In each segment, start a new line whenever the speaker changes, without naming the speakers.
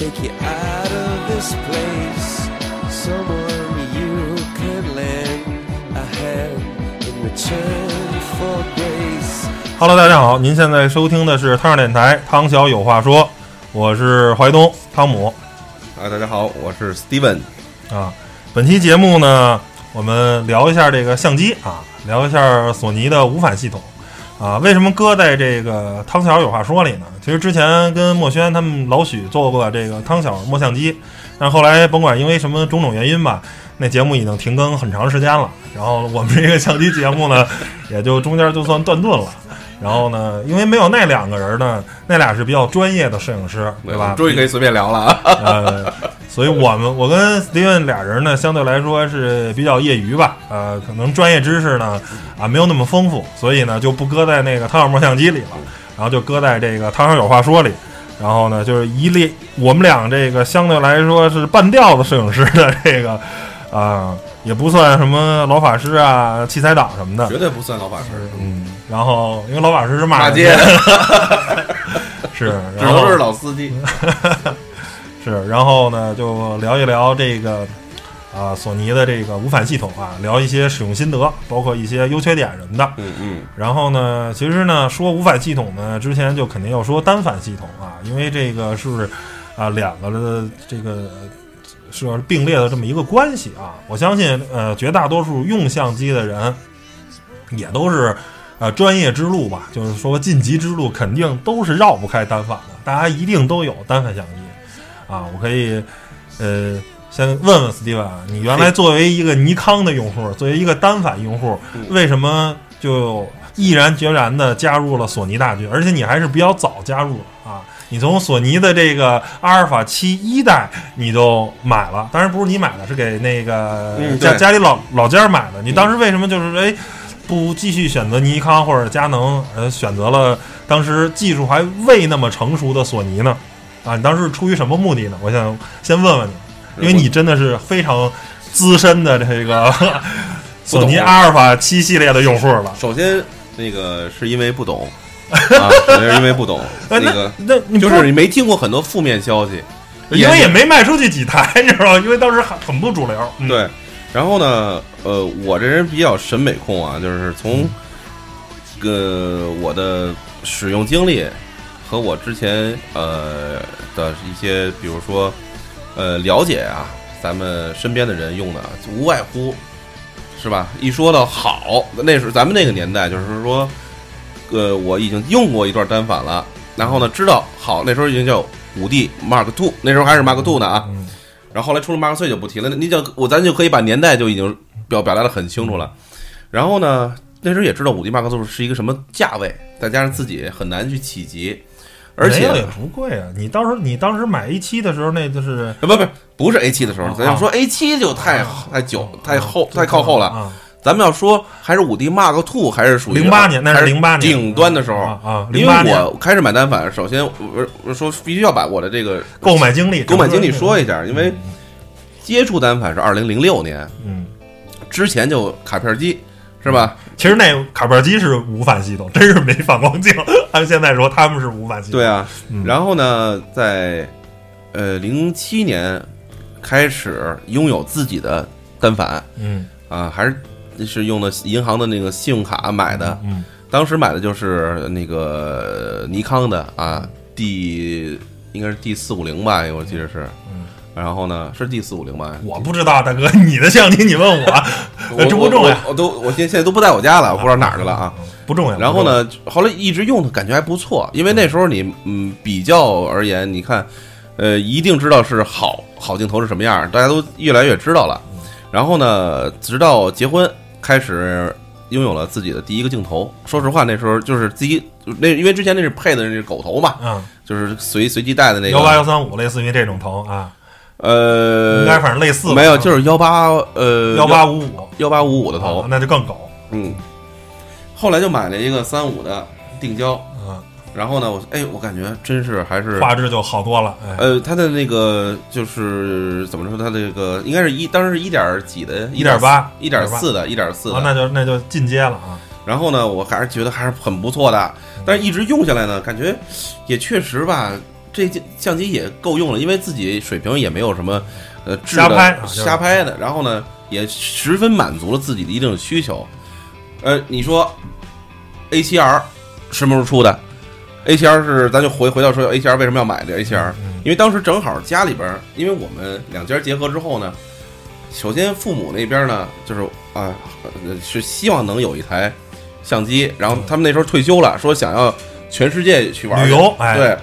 take you out of this place. Someone you can lend a hand in return for grace.
Hello，大家好，您现在收听的是汤上电台，汤小有话说，我是怀东汤姆
啊，大家好，我是 Steven。
啊。本期节目呢，我们聊一下这个相机啊，聊一下索尼的无反系统啊。为什么搁在这个汤小有话说里呢？其实之前跟墨轩他们老许做过这个汤小摸相机，但后来甭管因为什么种种原因吧，那节目已经停更很长时间了。然后我们这个相机节目呢，也就中间就算断顿了。然后呢，因为没有那两个人呢，那俩是比较专业的摄影师，对吧？
终于可以随便聊了啊！
呃，所以我们我跟 Steven 俩人呢，相对来说是比较业余吧，呃，可能专业知识呢啊没有那么丰富，所以呢就不搁在那个汤小莫相机里了，然后就搁在这个汤小有话说里。然后呢，就是一列我们俩这个相对来说是半吊子摄影师的这个啊、也不算什么老法师啊、器材党什么的，
绝对不算老法师，
嗯。然后因为老法师是骂
街
的，是，
只能是老司机。
是，然后呢，就聊一聊这个啊、索尼的这个无反系统啊，聊一些使用心得，包括一些优缺点什么的。
嗯嗯，
然后呢，其实呢，说无反系统呢，之前就肯定要说单反系统啊，因为这个是啊两个的这个是并列的这么一个关系啊。我相信呃，绝大多数用相机的人也都是呃专业之路吧，就是说晋级之路肯定都是绕不开单反的，大家一定都有单反相机啊。我可以呃。先问问 Steven，啊你原来作为一个尼康的用户，作为一个单反用户，为什么就毅然决然的加入了索尼大军？而且你还是比较早加入的啊！你从索尼的这个阿尔法七一代你就买了，当然不是你买的，是给那个
嗯
家家里老老家买的。你当时为什么就是哎不继续选择尼康或者佳能，呃，选择了当时技术还未那么成熟的索尼呢？啊，你当时是出于什么目的呢？我想先问问你。因为你真的是非常资深的这个 索尼阿尔法七系列的用户了。
首先那个是因为不懂 啊，首先是因为不懂
哎
那个，
那你
就是你没听过很多负面消息，
因为也没卖出去几台，你知道吗？因为当时很很不主流。嗯、
对。然后呢，呃，我这人比较审美控啊，就是从呃我的使用经历和我之前呃的一些，比如说呃了解啊，咱们身边的人用的，无外乎是吧？一说到好，那时候咱们那个年代，就是说，呃，我已经用过一段单反了，然后呢，知道好，那时候已经叫五 D Mark Two，那时候还是 Mark Two 呢啊。然后后来出了 Mark 3就不提了，那你就我咱就可以把年代就已经表表达的很清楚了。然后呢，那时候也知道五 D Mark Two 是一个什么价位，再加上自己很难去企及，而且
也不贵啊。你当时你当时买 A 七的时候，那就是
呃不不不是 A 七的时候
啊，
咱要说 A 七就太太久太厚太靠后了。
啊。
咱们要说还是五 D Mark Two 还是属于
零八年那是
还是
08年
顶端的时候
啊啊
因
08年
为我开始买单反，首先我我说必须要把我的这个
购买经历，
购买经历说一下，因为接触单反是二零零六年，
嗯，
之前就卡片机是吧？
其实那卡片机是无反系统，真是没反光镜。按现在说，他们是无反系统。
对啊，
嗯
然后呢，在呃零七年开始拥有自己的单反
嗯
啊，还是是用的银行的那个信用卡买的，
嗯
当时买的就是那个尼康的啊，，D 应该是 D 四五零吧，我记得是。
嗯
然后呢，是 D 四五零吗？
我不知道，大哥，你的相机你问我，
我
这不重要，
我我都我现现在都不在我家了，我不知道哪儿去了啊。
不重要。
然后呢，后来一直用的感觉还不错，因为那时候你嗯比较而言，你看，呃，一定知道是好好镜头是什么样，大家都越来越知道了。然后呢，直到结婚开始拥有了自己的第一个镜头。说实话，那时候就是自己那因为之前那是配的那是狗头嘛，
嗯，
就是随随机带的那个
幺八幺
个，
三五类似于这种头啊，
呃，
应该反正类似
没有，就是幺八呃
幺八五五。
幺八五五的头。
啊，那就更狗，
嗯，后来就买了一个三五的定焦，
嗯，
然后呢，我哎，我感觉真是还是
画质就好多了，哎，
呃，它的那个就是怎么说？它这个应该是一当时是一点几的，
一点八
一点四的，一点四。
那就那就进阶了啊，
然后呢，我还是觉得还是很不错的，但是一直用下来呢，感觉也确实吧，这相相机也够用了，因为自己水平也没有什么呃
瞎拍
瞎拍的，然后呢，也十分满足了自己的一定需求。呃，你说 A 七 R 什么时候出的？A 七 R 是咱就回回到说 A 七 R 为什么要买这 A 七 R？
嗯
因为当时正好家里边，因为我们两家结合之后呢，首先父母那边呢，就是啊、呃是希望能有一台相机，然后他们那时候退休了，说想要全世界去玩儿
旅游哎
对。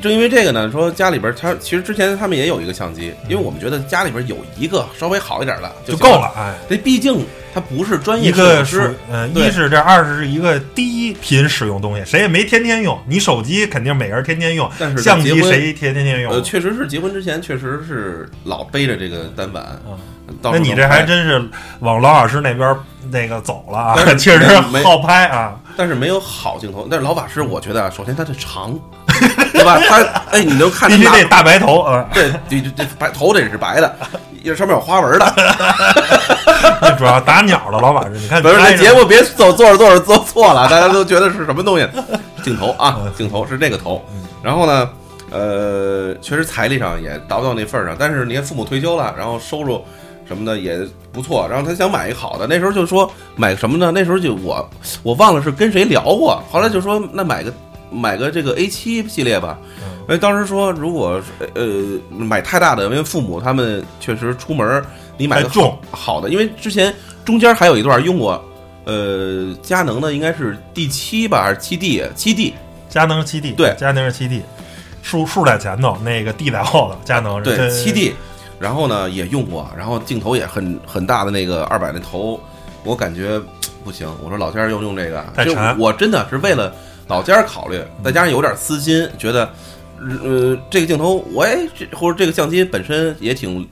正因为这个呢，说家里边儿他其实之前他们也有一个相机，因为我们觉得家里边儿有一个稍微好一点的行
就够了，哎。
这毕竟他不是专业摄影师，
呃，一是这，二是是一个低频使用东西，谁也没天天用。你手机肯定每个人天天用，
但是
相机谁天天天用？
呃，确实是结婚之前确实是老背着这个单反，
那你这还真是往老法师那边那个走了啊
但，
确实
没
好拍啊。
但是没有好镜头。但是老法师，我觉得啊，首先它的长，对吧？他哎，你能看
必须
它拿
得大白头啊，
对，这这这白头得是白的，也上面有花纹的。
那主要打鸟的老板是，你看
不是这节目别做做着做着做错了，大家都觉得是什么东西？镜头啊
嗯，
镜头是这个头。然后呢，呃，确实财力上也达不到那份儿上，但是你看父母退休了，然后收入什么的也不错，然后他想买一个好的，那时候就说买个什么呢？那时候就我我忘了是跟谁聊过，后来就说那买个买个这个 A 七系列吧。
嗯。
因为当时说，如果呃买太大的，因为父母他们确实出门儿，你买个
太重。
好好的，因为之前中间还有一段用过，呃，佳能的应该是 D 七吧，还是七 D 七 D？
佳能是七 D，
对。
佳能是七 D，数数在前头，那个 D 在后头，佳能是
对七 D，然后呢也用过，然后镜头也很很大的那个二百那头，我感觉不行，我说老家儿用用这个，就
太沉。
我真的是为了老家儿考虑，再加上有点私心，觉得呃这个镜头我也这或者这个相机本身也挺。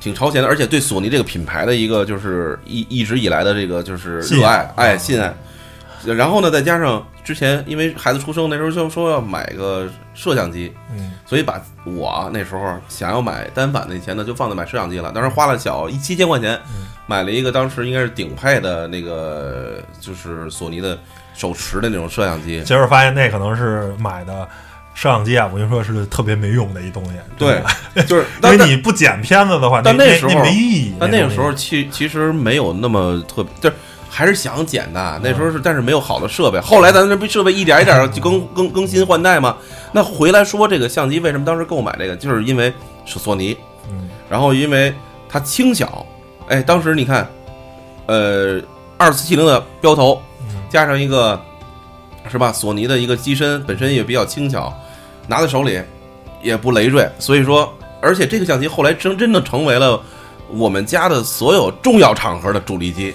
挺超前的，而且对索尼这个品牌的一个就是一一直以来的这个就是热爱，哎，
啊
信赖。然后呢，再加上之前因为孩子出生那时候就说要买个摄像机，
嗯
所以把我那时候想要买单反的钱呢，就放在买摄像机了。当时花了小一七千块钱，
嗯
买了一个当时应该是顶配的那个，就是索尼的手持的那种摄像机。
结果发现那可能是买的摄像机啊，我跟你说是特别没用的一东西。
对
吧，
就是
因为你不剪片子的话，
但那时候
那没意义。
但那个时候其其实没有那么特别，就是还是想剪的。那时候是，但是没有好的设备。后来咱这不设备一点一点就更更更新换代吗。那回来说这个相机为什么当时购买这个，就是因为是索尼，
嗯
然后因为它轻巧，哎，当时你看，呃，二四七零的标头
嗯
加上一个是吧，索尼的一个机身本身也比较轻巧，拿在手里也不累赘，所以说，而且这个相机后来真真的成为了我们家的所有重要场合的主力机。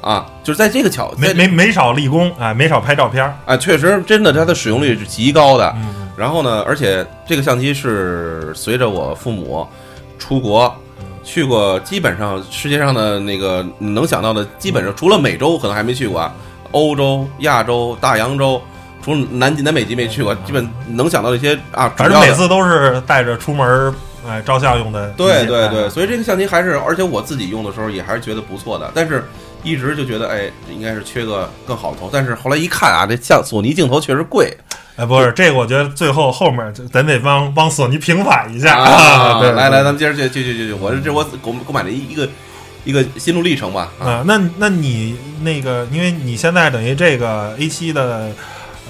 啊，就是在这个巧，
没没没少立功啊，没少拍照片儿。
啊，确实真的它的使用率是极高的。
嗯
然后呢，而且这个相机是随着我父母出国去过，基本上世界上的那个能想到的，基本上除了美洲可能还没去过啊，欧洲、亚洲、大洋洲，除了南极、南北极没去过，基本能想到的一些啊，
反正每次都是带着出门儿哎照相用的。
对对对，
哎
所以这个相机还是，而且我自己用的时候也还是觉得不错的，但是一直就觉得哎，应该是缺个更好的头，但是后来一看啊，这像索尼镜头确实贵
哎，不是这个，我觉得最后后面就咱得帮帮索尼平反一下
啊！
对，
来来，咱们接着继续继续继续，我这这我购购买了一一个一个心路历程吧啊，
啊，那那你那个，因为你现在等于这个 A 七的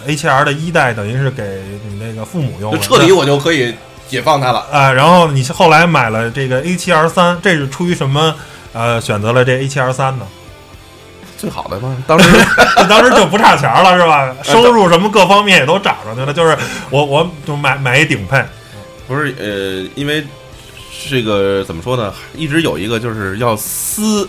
A 七 R 的一代，等于是给你那个父母用的，
就彻底我就可以解放它了。
啊。然后你后来买了这个 A 七 R 三，这是出于什么呃选择了这 A 七 R 三呢？
最好的嘛，当时
当时就不差钱了是吧？收入什么各方面也都涨上去了，就是我我就买买一顶配，
不是呃，因为这个怎么说呢，一直有一个就是要私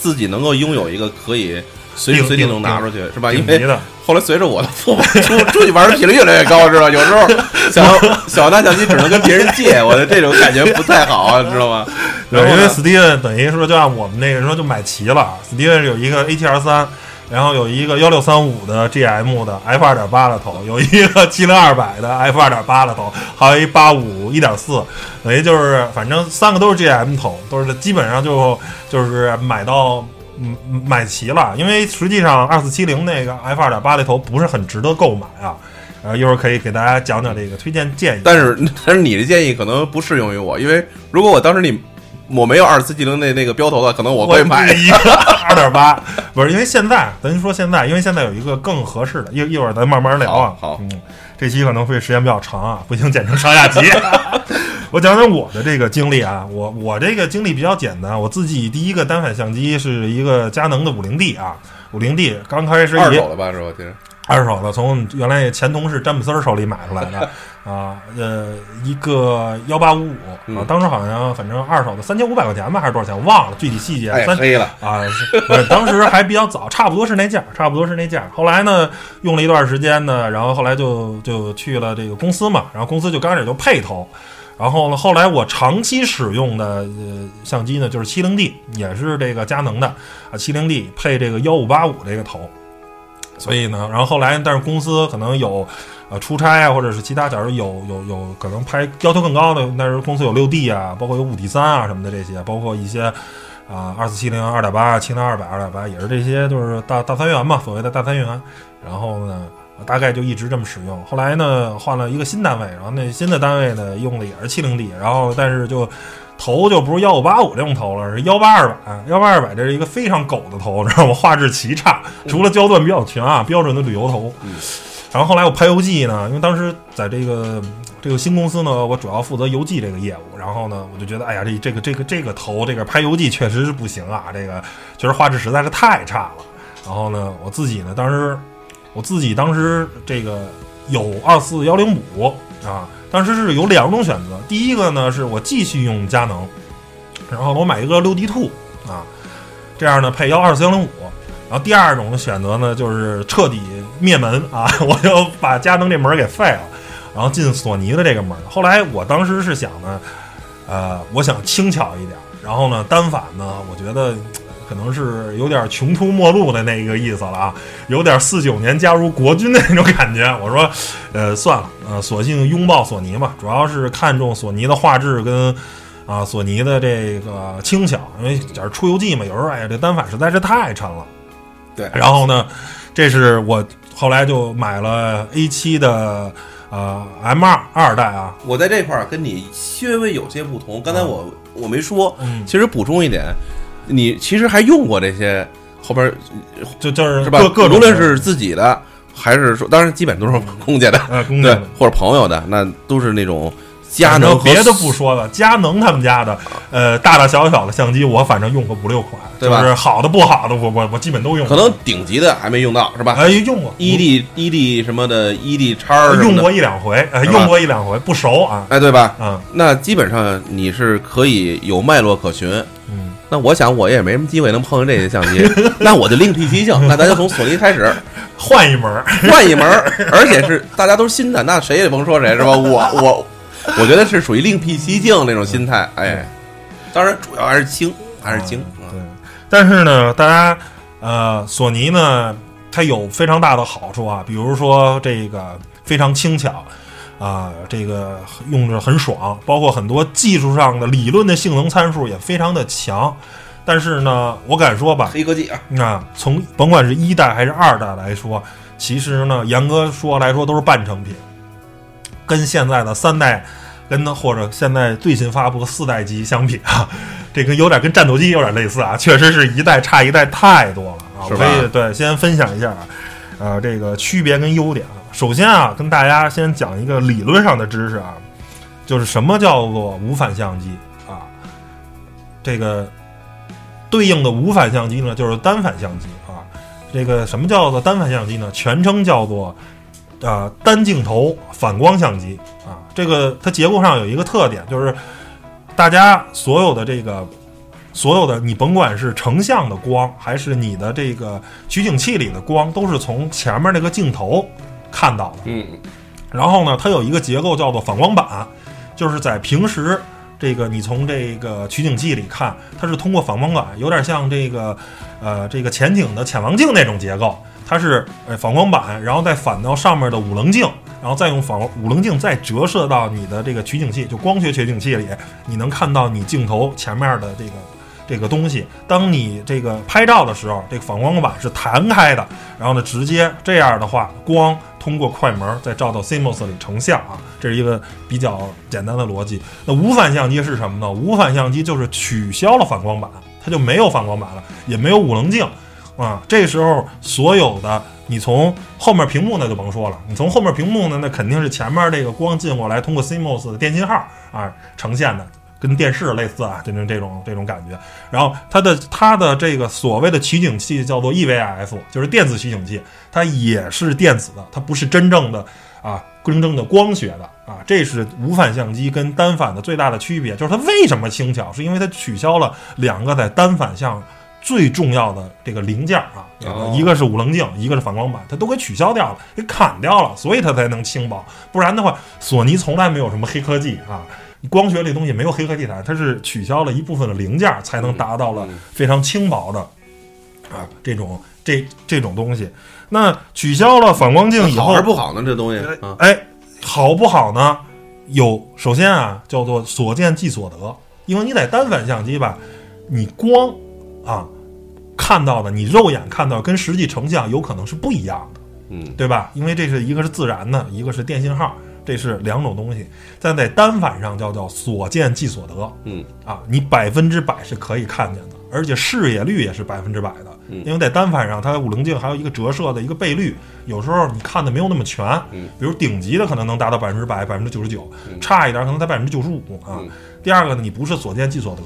自己能够拥有一个可以随时随地能拿出去，是吧？因为。后来随着我的父母出 出去玩的频率越来越高，是吧？有时候想想拿相机只能跟别人借，我的这种感觉不太好啊，知道吗？
对，因为 Steven 等于说就按我们那个时候就买齐了，Steven 有一个 AT-R 三，然后有一个幺六三五的 GM 的 F 二点八的头，有一个七零二百的 F 二点八的头，还有一八五一点四，等于就是反正三个都是 GM 头，都是基本上就就是买到。嗯，买齐了，因为实际上二四七零那个 F 二点八那头不是很值得购买啊。呃，一会儿可以给大家讲讲这个推荐建议。
但是但是你的建议可能不适用于我，因为如果我当时你我没有二四七零那那个标头的，可能我会买。
一个二点八，不是因为现在，咱说现在，因为现在有一个更合适的，一一会儿咱慢慢聊啊。
好好
嗯，这期可能会时间比较长啊，不行剪成上下集。我讲讲我的这个经历啊，我我这个经历比较简单，我自己第一个单反相机是一个佳能的五零 D 啊，五零 D 刚开始也
二手的吧，是吧？其实
二手的，从原来前同事詹姆斯儿手里买出来的 啊，呃，一个幺八五五啊
嗯，
当时好像反正二手的三千五百块钱吧，还是多少钱？我忘了具体细节。三
太黑了，
啊，是不是当时还比较早，差不多是那价，差不多是那价。后来呢，用了一段时间呢，然后后来就就去了这个公司嘛，然后公司就刚开始就配头，然后呢，后来我长期使用的呃相机呢，就是七零 D，也是这个佳能的啊，七零 D 配这个幺五八五这个头。所以呢，然后后来，但是公司可能有，呃，出差啊，或者是其他，假如有有有可能拍要求更高的，但是公司有六 D 啊，包括有五 D 三啊什么的这些，包括一些啊二四七零、二点八、七零二百、二点八，也是这些，就是大大三元嘛，所谓的大三元。然后呢，大概就一直这么使用。后来呢，换了一个新单位，然后那新的单位呢用的也是七零 D，然后但是就头就不是幺五八五这种头了，是幺八二百。幺八二百这是一个非常狗的头，知道吗？画质奇差，除了焦段比较全啊，标准的旅游头。然后后来我拍游记呢，因为当时在这个这个新公司呢，我主要负责游记这个业务。然后呢，我就觉得，哎呀，这这个这个这个头，这个拍游记确实是不行啊，这个确实画质实在是太差了。然后呢，我自己呢，当时我自己当时这个有二四幺零五啊，当时是有两种选择。第一个呢，是我继续用佳能，然后我买一个六 D Two 啊，这样呢配幺二四幺零五。然后第二种选择呢，就是彻底灭门啊，我就把佳能这门给废了，然后进索尼的这个门。后来我当时是想呢，呃，我想轻巧一点，然后呢单反呢，我觉得可能是有点穷途末路的那个意思了啊，有点四九年加入国军的那种感觉。我说，呃，算了，呃，索性拥抱索尼吧，主要是看重索尼的画质跟。啊，索尼的这个轻巧，因为假如出游记嘛，有时候哎呀，这单反实在是太沉了。
对
然后呢，这是我后来就买了 A 七的呃 M 二二代啊，
我在这块儿跟你稍微有些不同。刚才我我没说，
嗯，
其实补充一点，你其实还用过这些后边
就就是
是吧？
各各种
无论是自己的，还是说，当然基本都是公家的，对
呃公家的，
或者朋友的，那都是那种佳能和
别的不说了，佳能他们家的呃大大小小的相机，我反正用过五六款，
对吧
就是好的不好的，我我我基本都用过。
可能顶级的还没用到，是吧？
哎用过
ED ED 什么的，ED 叉
用过一两回，呃用过一两回，不熟啊，
哎，对吧？
嗯
那基本上你是可以有脉络可循。
嗯，
那我想我也没什么机会能碰上这些相机，那我就另辟蹊径。那咱就从索尼开始
换一门儿，
换一门儿，而且是大家都是新的，那谁也甭说谁是吧？我我我觉得是属于另辟蹊径那种心态。哎，当然主要还是轻，还是轻。
啊对，但是呢，大家呃，索尼呢，它有非常大的好处啊，比如说这个非常轻巧啊、这个用着很爽，包括很多技术上的理论的性能参数也非常的强。但是呢，我敢说吧，
黑科技啊，
啊，从甭管是一代还是二代来说，其实呢，严格说来说都是半成品，跟现在的三代，跟或者现在最新发布的四代机相比啊，这个有点跟战斗机有点类似啊，确实是一代差一代太多了啊。我
是吧
可以对先分享一下啊，呃，这个区别跟优点啊。首先啊，跟大家先讲一个理论上的知识啊，就是什么叫做无反相机啊？这个对应的无反相机呢，就是单反相机啊。这个什么叫做单反相机呢？全称叫做呃单镜头反光相机啊。这个它结构上有一个特点，就是大家所有的这个所有的你甭管是成像的光，还是你的这个取景器里的光，都是从前面那个镜头看到的。
嗯
然后呢，它有一个结构叫做反光板，就是在平时这个你从这个取景器里看，它是通过反光板，有点像这个呃这个潜艇的潜望镜那种结构，它是呃反光板，然后再反到上面的五棱镜，然后再用反五棱镜再折射到你的这个取景器，就光学取景器里，你能看到你镜头前面的这个。这个东西，当你这个拍照的时候，这个反光板是弹开的，然后呢，直接这样的话，光通过快门再照到 CMOS 里成像啊，这是一个比较简单的逻辑。那无反相机是什么呢？无反相机就是取消了反光板，它就没有反光板了，也没有五棱镜啊。这时候所有的你从后面屏幕那就甭说了，你从后面屏幕呢，那肯定是前面这个光进过来，通过 CMOS 的电信号啊呈现的。跟电视类似啊，这种这种这种感觉。然后它的它的这个所谓的取景器叫做 EVF，就是电子取景器，它也是电子的，它不是真正的啊真正的光学的啊。这是无反相机跟单反的最大的区别，就是它为什么轻巧，是因为它取消了两个在单反上最重要的这个零件啊，
哦
一个是五棱镜，一个是反光板，它都给取消掉了，给砍掉了，所以它才能轻薄。不然的话，索尼从来没有什么黑科技啊。光学这东西没有黑科技台，它是取消了一部分的零件，才能达到了非常轻薄的啊这种这这种东西。那取消了反光镜以后
好
后
还是不好呢？这东西啊，
哎，好不好呢？有，首先啊，叫做所见即所得，因为你在单反相机吧，你光啊看到的，你肉眼看到跟实际成像有可能是不一样的，
嗯
对吧？因为这是一个是自然的，一个是电信号，这是两种东西。但在单反上叫叫所见即所得，
嗯
啊，你百分之百是可以看见的，而且视野率也是百分之百的。
嗯
因为在单反上，它五棱镜还有一个折射的一个倍率，有时候你看的没有那么全。
嗯
比如顶级的可能能达到百分之百、百分之九十九，
嗯
差一点可能才百分之九十五啊
嗯。
第二个呢，你不是所见即所得，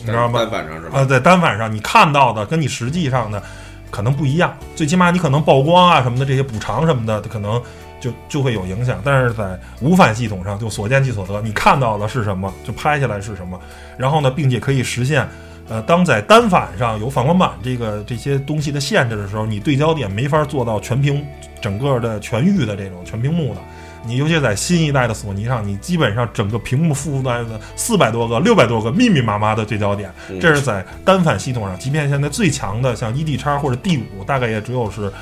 你知道吗？
单反上是吧？
呃，在单反上你看到的跟你实际上的可能不一样，最起码你可能曝光啊什么的这些补偿什么的，可能就就会有影响。但是在无反系统上，就所见即所得，你看到的是什么，就拍下来是什么。然后呢，并且可以实现，呃，当在单反上有反光板这个这些东西的限制的时候，你对焦点没法做到全屏整个的全域的这种全屏幕的。你尤其在新一代的索尼上，你基本上整个屏幕覆盖的四百多个、六百多个密密麻麻的对焦点，
嗯
这是在单反系统上，即便现在最强的像 ED 叉或者 D 五，大概也只有是，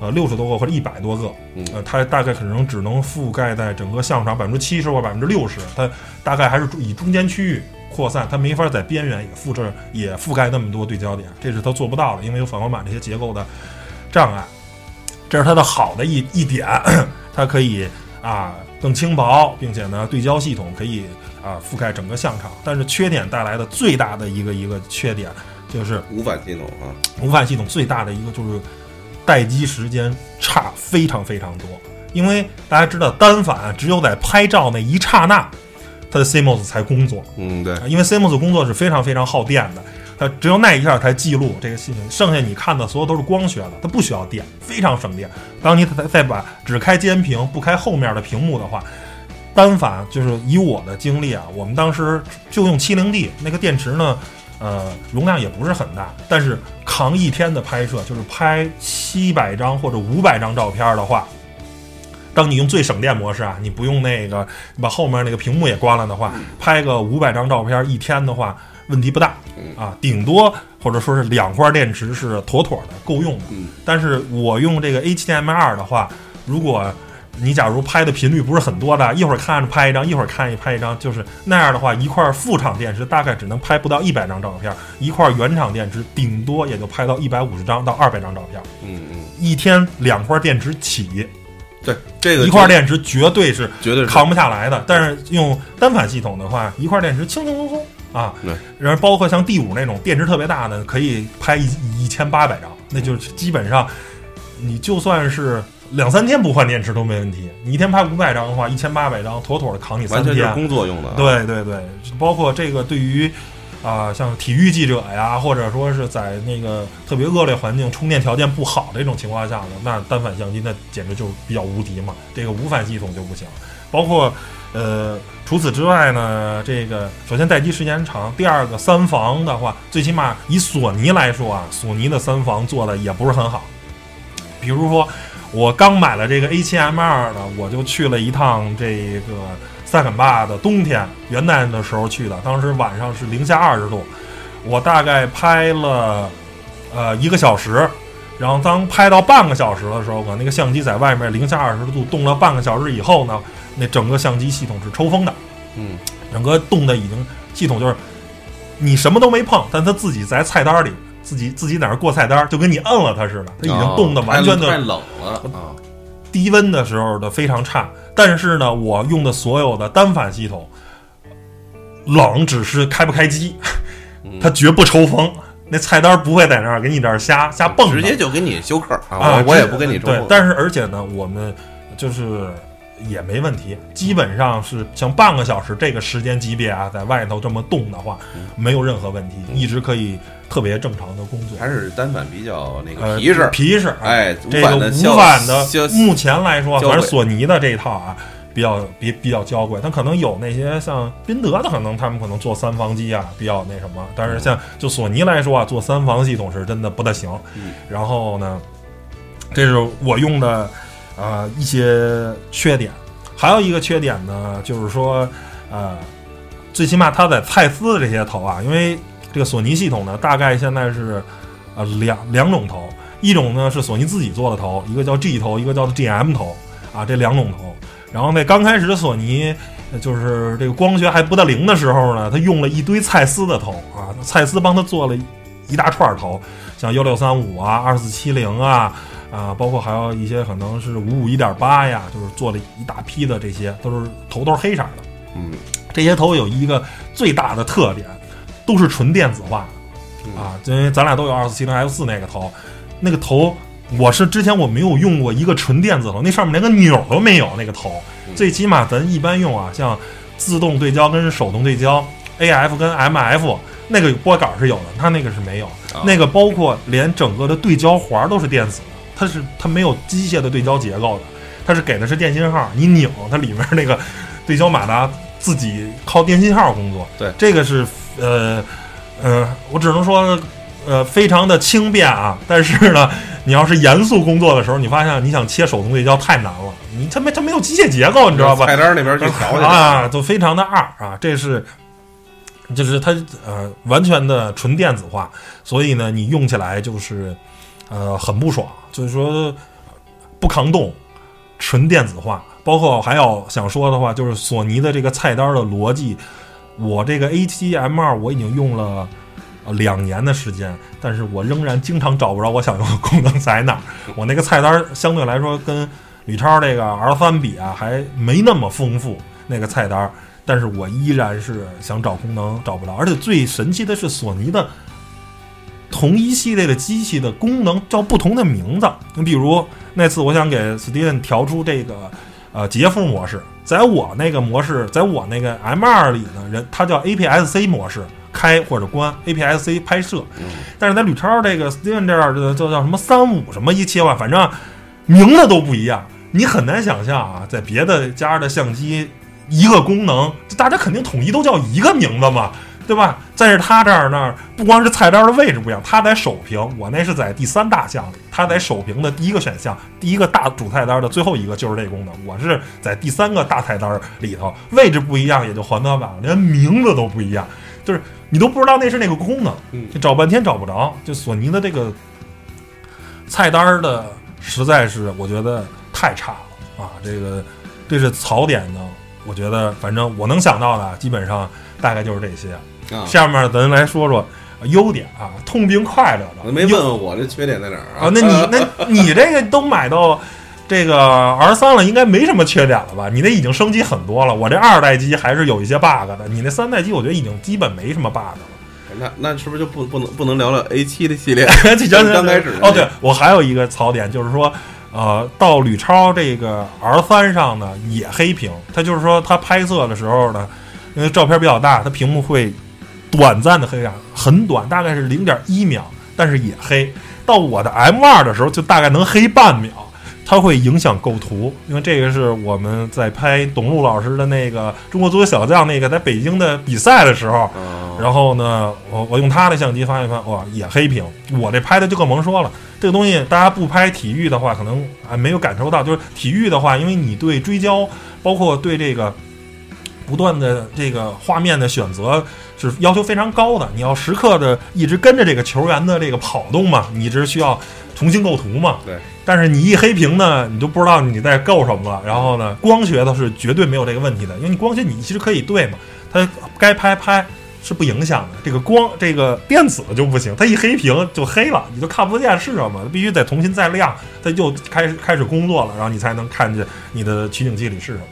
呃六十多个或者一百多个，
嗯
呃，它大概可能只能覆盖在整个像场百分之七十或百分之六十，它大概还是以中间区域扩散，它没法在边缘也复制也覆盖那么多对焦点，这是它做不到的，因为有反光板这些结构的障碍。这是它的好的一一点，它可以啊更轻薄，并且呢对焦系统可以啊覆盖整个相场。但是缺点带来的最大的一个一个缺点就是
无反系统啊，
无反系统最大的一个就是待机时间差非常非常多。因为大家知道单反只有在拍照那一刹那，它的 CMOS 才工作，
嗯对，
因为 CMOS 工作是非常非常耗电的，它只有那一下才记录这个信息，剩下你看的所有都是光学的，它不需要电，非常省电。当你再再把只开监屏不开后面的屏幕的话，单反就是以我的经历啊，我们当时就用 70D 那个电池呢，呃，容量也不是很大，但是扛一天的拍摄，就是拍七百张或者五百张照片的话。当你用最省电模式啊，你不用那个你把后面那个屏幕也关了的话，拍个五百张照片一天的话，问题不大啊，顶多或者说是两块电池是妥妥的够用的。
嗯
但是我用这个 A 七 M 二的话，如果你假如拍的频率不是很多的，一会儿看着拍一张，一会儿看一拍一张，就是那样的话，一块副厂电池大概只能拍不到一百张照片，一块原厂电池顶多也就拍到一百五十张到二百张照片，
嗯嗯，
一天两块电池起，
对，这个
一块电池绝对是
绝对是
扛不下来的。但是用单反系统的话，一块电池轻轻松松啊。
对，
然后包括像 D 五那种电池特别大的，可以拍一一千八百张，那就是基本上你就算是两三天不换电池都没问题。你一天拍五百张的话，一千八百张妥妥的扛你三
完全。工作用的啊，
对对对，包括这个对于啊、像体育记者呀，或者说是在那个特别恶劣环境、充电条件不好的这种情况下呢，那单反相机那简直就是比较无敌嘛。这个无反系统就不行。包括呃，除此之外呢，这个首先待机时间长，第二个三防的话，最起码以索尼来说啊，索尼的三防做的也不是很好。比如说，我刚买了这个 A7M2 的，我就去了一趟这个萨肯坝的冬天元旦的时候去的，当时晚上是零下二十度，我大概拍了呃一个小时。然后当拍到半个小时的时候，我那个相机在外面零下二十度冻了半个小时以后呢，那整个相机系统是抽风的，
嗯，
整个冻的已经系统就是你什么都没碰，但它自己在菜单里自己自己在那过菜单，就跟你摁了它似的，它已经冻得完全的
哦太冷了啊，
低温的时候的非常差。但是呢，我用的所有的单反系统，冷只是开不开机，
嗯
它绝不抽风。那菜单不会在那儿给你这儿瞎瞎蹦，
直接就给你休克啊！
啊，
我我也不跟你周
对，但是而且呢，我们就是也没问题，基本上是像半个小时这个时间级别啊，在外头这么冻的话，没有任何问题，一直可以特别正常的工作。
还是单反比较那个
呃，
皮实，
皮实，
哎，
这个无
无反的
目前来说，反正索尼的这一套啊，比较比比较娇贵。它可能有那些像宾得的，可能他们可能做三防机啊，比较那什么。但是像就索尼来说啊，做三防系统是真的不大行。
嗯
然后呢，这是我用的呃一些缺点。还有一个缺点呢，就是说呃，最起码它在蔡司的这些头啊，因为这个索尼系统呢，大概现在是呃两两种头。一种呢是索尼自己做的头，一个叫 G 头，一个叫 GM 头啊，这两种头。然后那刚开始索尼呃就是这个光学还不大灵的时候呢，他用了一堆蔡司的头啊，蔡司帮他做了一大串头，像幺六三五啊、二四七零啊啊，包括还有一些可能是五五一点八呀，就是做了一大批的这些，都是头都是黑色的。
嗯
这些头有一个最大的特点，都是纯电子化的。啊，因为咱俩都有二四七零 F 四那个头，那个头我是之前我没有用过一个纯电子头，那上面连个钮都没有，那个头最起码咱一般用啊，像自动对焦跟手动对焦，AF 跟 MF 那个拨杆是有的，它那个是没有，
啊。
那个包括连整个的对焦环都是电子的，它是它没有机械的对焦结构的，它是给的是电信号，你拧它里面那个对焦马达自己靠电信号工作。
对。
这个是呃呃，我只能说呃非常的轻便啊，但是呢，你要是严肃工作的时候，你发现你想切手动对焦太难了，你它没它没有机械结构，你知道吧？
菜单那边去调去
啊，就非常的二啊，这是。就是它呃完全的纯电子化，所以呢你用起来就是呃很不爽，就是说不抗冻，纯电子化。包括还要想说的话，就是索尼的这个菜单的逻辑，我这个 A7M2 我已经用了两年的时间，但是我仍然经常找不着我想用的功能在哪儿。我那个菜单相对来说跟吕超这个 R3 比啊，还没那么丰富那个菜单，但是我依然是想找功能找不着。而且最神奇的是，索尼的同一系列的机器的功能叫不同的名字。你比如那次我想给 Steven 调出这个呃杰夫模式，在我那个模式，在我那个 M 二里呢，人它叫 APS-C 模式。开或者关 APS-C 拍摄，但是在吕超这个 Steven 这儿的就叫什么三五什么一切换，反正名字都不一样，你很难想象啊，在别的家的相机一个功能，大家肯定统一都叫一个名字嘛，对吧？但是他这儿那儿不光是菜单的位置不一样，他在首屏，我那是在第三大项里，他在首屏的第一个选项，第一个大主菜单的最后一个就是这功能，我是在第三个大菜单里头，位置不一样也就还得吧，连名字都不一样，就是你都不知道那是那个功能，
嗯
就找半天找不着，就索尼的这个菜单的实在是我觉得太差了啊！这个这是槽点呢，我觉得反正我能想到的，基本上大概就是这些。
啊！
下面咱来说说优点啊，痛并快乐着。
没问问我这缺点在哪儿
啊？那你那你这个都买到这个 R 三了，应该没什么缺点了吧？你那已经升级很多了，我这二代机还是有一些 bug 的，你那三代机我觉得已经基本没什么 bug 了。
那那是不是就不不能不能聊聊 A 七的系列？
这真
刚开始
哦，对我还有一个槽点就是说，呃，到吕超这个 R 三上呢也黑屏，它就是说它拍摄的时候呢，因为照片比较大，它屏幕会短暂的黑暗，很短，大概是零点一秒，但是也黑。到我的 M 二的时候就大概能黑半秒，它会影响构图，因为这个是我们在拍董路老师的那个中国足球小将那个在北京的比赛的时候，
嗯
然后呢，我我用他的相机翻一翻，哇，也黑屏。我这拍的就更甭说了，这个东西大家不拍体育的话，可能还没有感受到。就是体育的话，因为你对追焦，包括对这个不断的这个画面的选择是要求非常高的，你要时刻的一直跟着这个球员的这个跑动嘛，你一直需要重新构图嘛。
对。
但是你一黑屏呢，你就不知道你在构什么了。然后呢，光学的是绝对没有这个问题的，因为你光学你其实可以对嘛，它该拍拍。是不影响的，这个光这个电子的就不行，它一黑屏就黑了，你就看不见是什么，必须得重新再亮，它就开始开始工作了，然后你才能看见你的取景器里是什么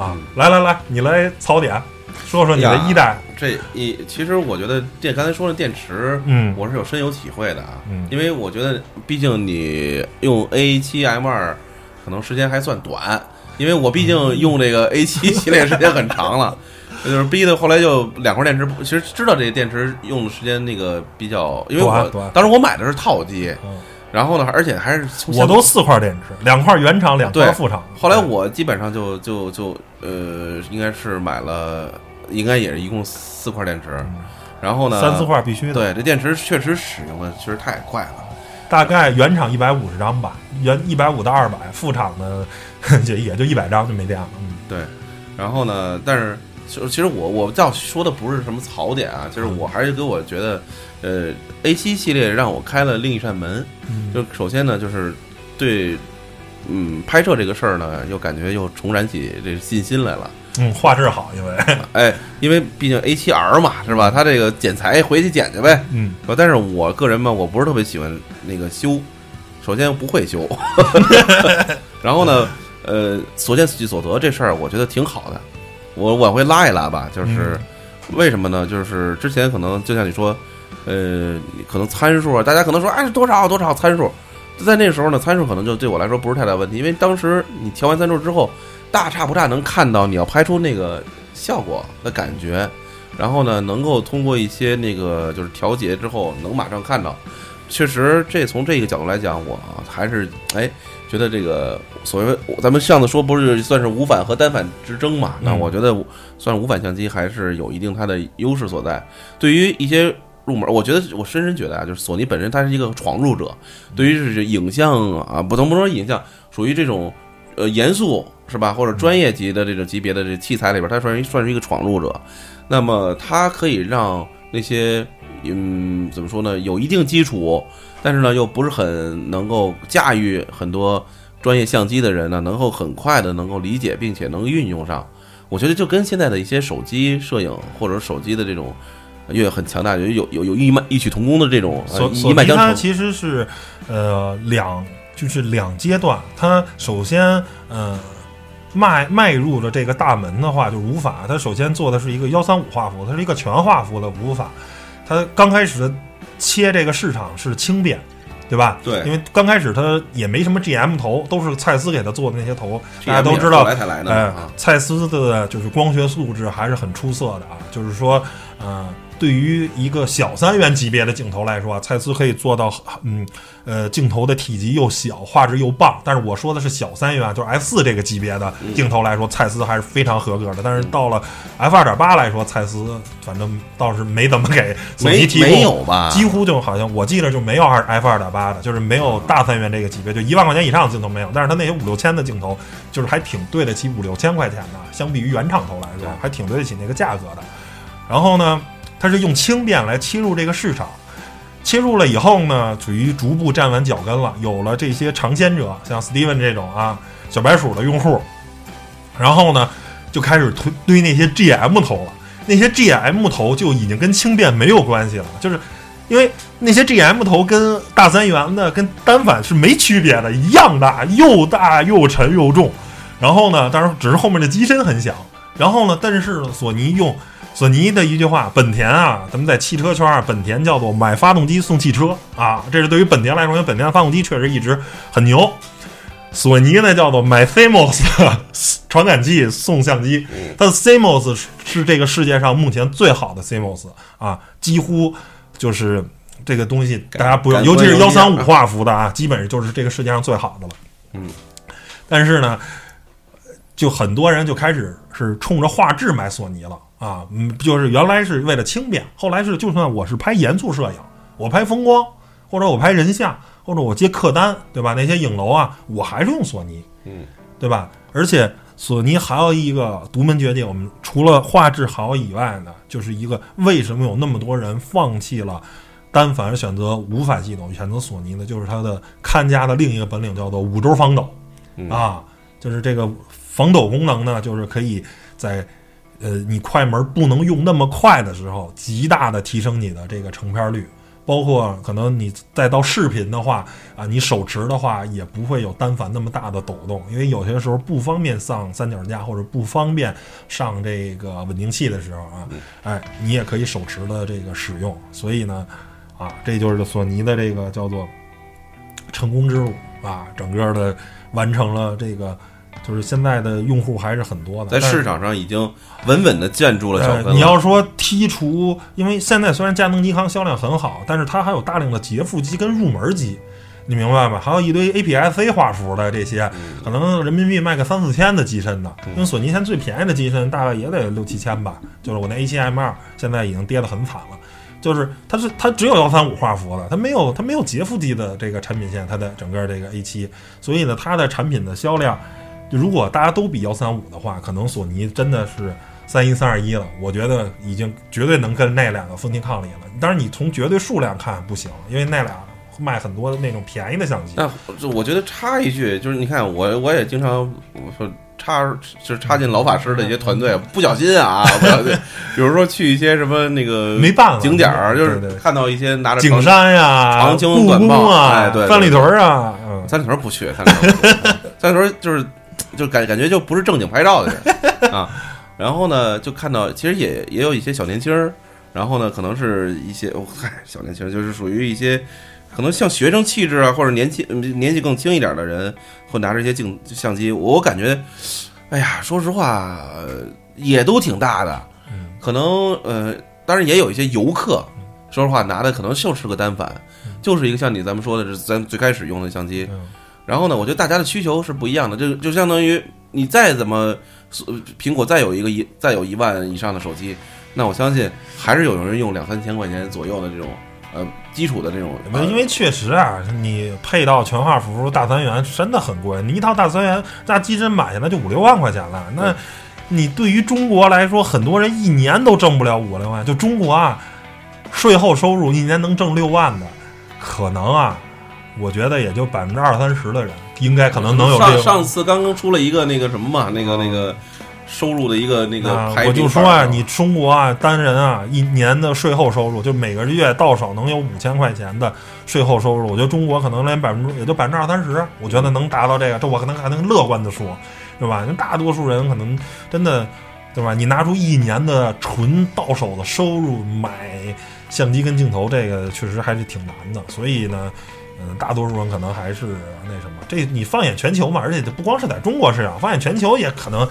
啊！来来来，你来槽点，说说你的一代。
这一其实我觉得电刚才说的电池，
嗯
我是有深有体会的啊，
嗯
因为我觉得毕竟你用 A 七 M 二可能时间还算短，因为我毕竟用这个 A 七系列时间很长了。就是逼的，后来就两块电池。其实知道这个电池用的时间那个比较，因为我当时我买的是套机，
嗯
然后呢，而且还是从
我都四块电池，两块原厂，两块
对
副厂。
后来我基本上就就就呃，应该是买了，应该也是一共四块电池。然后呢，
三四块必须的。
对，这电池确实使用的确实太快了。
大概原厂一百五十张吧，原一百五到二百，副厂的 就也就一百张就没电了。嗯，
对，然后呢，但是就其实我我倒说的不是什么槽点啊，就是我还是给我觉得，呃，A 七系列让我开了另一扇门。
嗯
就首先呢，就是对，嗯，拍摄这个事儿呢，又感觉又重燃起这信心来了。
嗯，画质好，因为
哎，因为毕竟 A 七 R 嘛，是吧？它这个剪裁回去剪去呗。
嗯
呃但是我个人嘛，我不是特别喜欢那个修，首先不会修，然后呢，呃，所见即所得这事儿，我觉得挺好的。我往回拉一拉吧，就是、为什么呢？就是之前可能就像你说，呃，可能参数啊，大家可能说啊是多少多少参数，在那个时候呢，参数可能就对我来说不是太大问题，因为当时你调完参数之后，大差不差能看到你要拍出那个效果的感觉，然后呢，能够通过一些那个就是调节之后，能马上看到。确实，这从这个角度来讲，我还是哎觉得这个所谓咱们上次说不是算是无反和单反之争嘛？那我觉得算是无反相机还是有一定它的优势所在。对于一些入门，我觉得我深深觉得啊，就是索尼本身它是一个闯入者，对于是影像啊，不能不说影像，属于这种呃严肃是吧，或者专业级的这种级别的这器材里边，它算是算是一个闯入者。那么它可以让那些嗯怎么说呢，有一定基础，但是呢又不是很能够驾驭很多专业相机的人呢，能够很快的能够理解并且能运用上。我觉得就跟现在的一些手机摄影或者手机的这种也很强大，有有有有一脉异曲同工的这种呃
索
一
索尼它
脉相承。
其实是呃两就是两阶段，它首先呃迈迈入了这个大门的话，就是无法，它首先做的是一个幺三五画幅，它是一个全画幅的无法，它刚开始的切这个市场是轻便。对吧？
对
因为刚开始它也没什么 GM 头，都是蔡司给它做的那些头，大家都知道
后来才来的
哎
啊，
蔡司的就是光学素质还是很出色的啊，就是说，呃，对于一个小三元级别的镜头来说啊，蔡司可以做到，嗯，呃，镜头的体积又小，画质又棒。但是我说的是小三元，就是 F 四这个级别的镜头来说，蔡司还是非常合格的。但是到了 F 二点八来说，蔡司反正倒是没怎么给索尼
没
提供，
没有吧？
几乎就好像我记得就没有二 F 二点八的，就是没有大三元这个级别，就一万块钱以上的镜头没有。但是它那些五六千的镜头，就是还挺对得起五六千块钱的，相比于原厂头来说，还挺对得起那个价格的。然后呢，它是用轻便来切入这个市场，切入了以后呢，属于逐步站稳脚跟了，有了这些尝鲜者，像 Steven 这种啊小白鼠的用户，然后呢，就开始推堆那些 GM 头了。那些 GM 头就已经跟轻便没有关系了，就是因为那些 GM 头跟大三元的、跟单反是没区别的，一样大，又大又沉又重。然后呢，当然只是后面的机身很小。然后呢，但是呢，索尼用索尼的一句话，本田啊，咱们在汽车圈啊，本田叫做买发动机送汽车啊，这是对于本田来说，因为本田的发动机确实一直很牛。索尼呢叫做买 CMOS 传感器送相机，它的 CMOS 是是这个世界上目前最好的 CMOS 啊，几乎就是这个东西大家不用，尤其是幺三五画幅的啊，基本上就是这个世界上最好的了。
嗯，
但是呢，就很多人就开始是冲着画质买索尼了啊，嗯，就是原来是为了轻便，后来是就算我是拍严肃摄影，我拍风光，或者我拍人像，或者我接客单，对吧？那些影楼啊，我还是用索尼，
嗯，
对吧？而且索尼还有一个独门绝技，我们除了画质好以外呢，就是一个为什么有那么多人放弃了单反而选择无反系统，选择索尼呢？就是它的看家的另一个本领叫做五轴防抖。
嗯
啊，就是这个防抖功能呢，就是可以在呃你快门不能用那么快的时候，极大的提升你的这个成片率。包括可能你再到视频的话啊，你手持的话也不会有单反那么大的抖动，因为有些时候不方便上三脚架或者不方便上这个稳定器的时候啊，哎，你也可以手持的这个使用。所以呢，啊，这就是索尼的这个叫做成功之路啊，整个的完成了这个，就是现在的用户还是很多的，
在市场上已经稳稳的建住了
你要说剔除，因为现在虽然佳能、尼康销量很好，但是它还有大量的劫富机跟入门机，你明白吗？还有一堆 APS-C 画幅的这些，
嗯
可能人民币卖个三四千的机身的，因为索尼现在最便宜的机身大概也得六七千吧，就是我那 A7M2 现在已经跌得很惨了。就是它是它只有幺三五画幅了，它没有它没有劫富机的这个产品线，它的整个这个 A 7所以呢，它的产品的销量，就如果大家都比幺三五的话，可能索尼真的是三一三二一了，我觉得已经绝对能跟那两个分庭抗礼了。当然，你从绝对数量看不行，因为那俩卖很多的那种便宜的相机。
那我觉得插一句，就是你看我我也经常我说插就是插进老法师的一些团队，不小心啊，不小心，比如说去一些什么那个
没办法
景点儿，就是看到一些拿着
景山呀、
长青
故
短
棒啊、
哎对对
三里屯啊，嗯，
三里屯不去，三里屯三 里屯就是就感感觉就不是正经拍照的人啊。然后呢，就看到其实也也有一些小年轻儿，然后呢，可能是一些哦嗨小年轻儿就是属于一些可能像学生气质啊，或者年轻年纪更轻一点的人，会拿着一些镜相机，我感觉，哎呀，说实话、呃也都挺大的，
嗯
可能呃，当然也有一些游客，说实话拿的可能就是个单反，就是一个像你咱们说的，是咱最开始用的相机。
嗯
然后呢，我觉得大家的需求是不一样的，就就相当于你再怎么苹果再有一个一再有一万以上的手机，那我相信还是有人用两三千块钱左右的这种呃基础的这种，
不因为确实啊，你配到全画幅大三元真的很贵，你一套大三元那机身买下来就五六万块钱了。那你对于中国来说，很多人一年都挣不了五六万。就中国啊，税后收入一年能挣六万的，可能啊，我觉得也就百分之二三十的人，应该可能能有这个。
上上次刚刚出了一个那个什么嘛，那个那个收入的一个那个
啊，我就说啊，你中国啊，单人啊，一年的税后收入，就每个月到手能有五千块钱的税后收入。我觉得中国可能连百分之也就百分之二三十，我觉得能达到这个，这我可能还能乐观的说，对吧？那大多数人可能真的，对吧？你拿出一年的纯到手的收入买相机跟镜头，这个确实还是挺难的。所以呢。嗯，大多数人可能还是那什么，这你放眼全球嘛，而且这不光是在中国市场，放眼全球也可能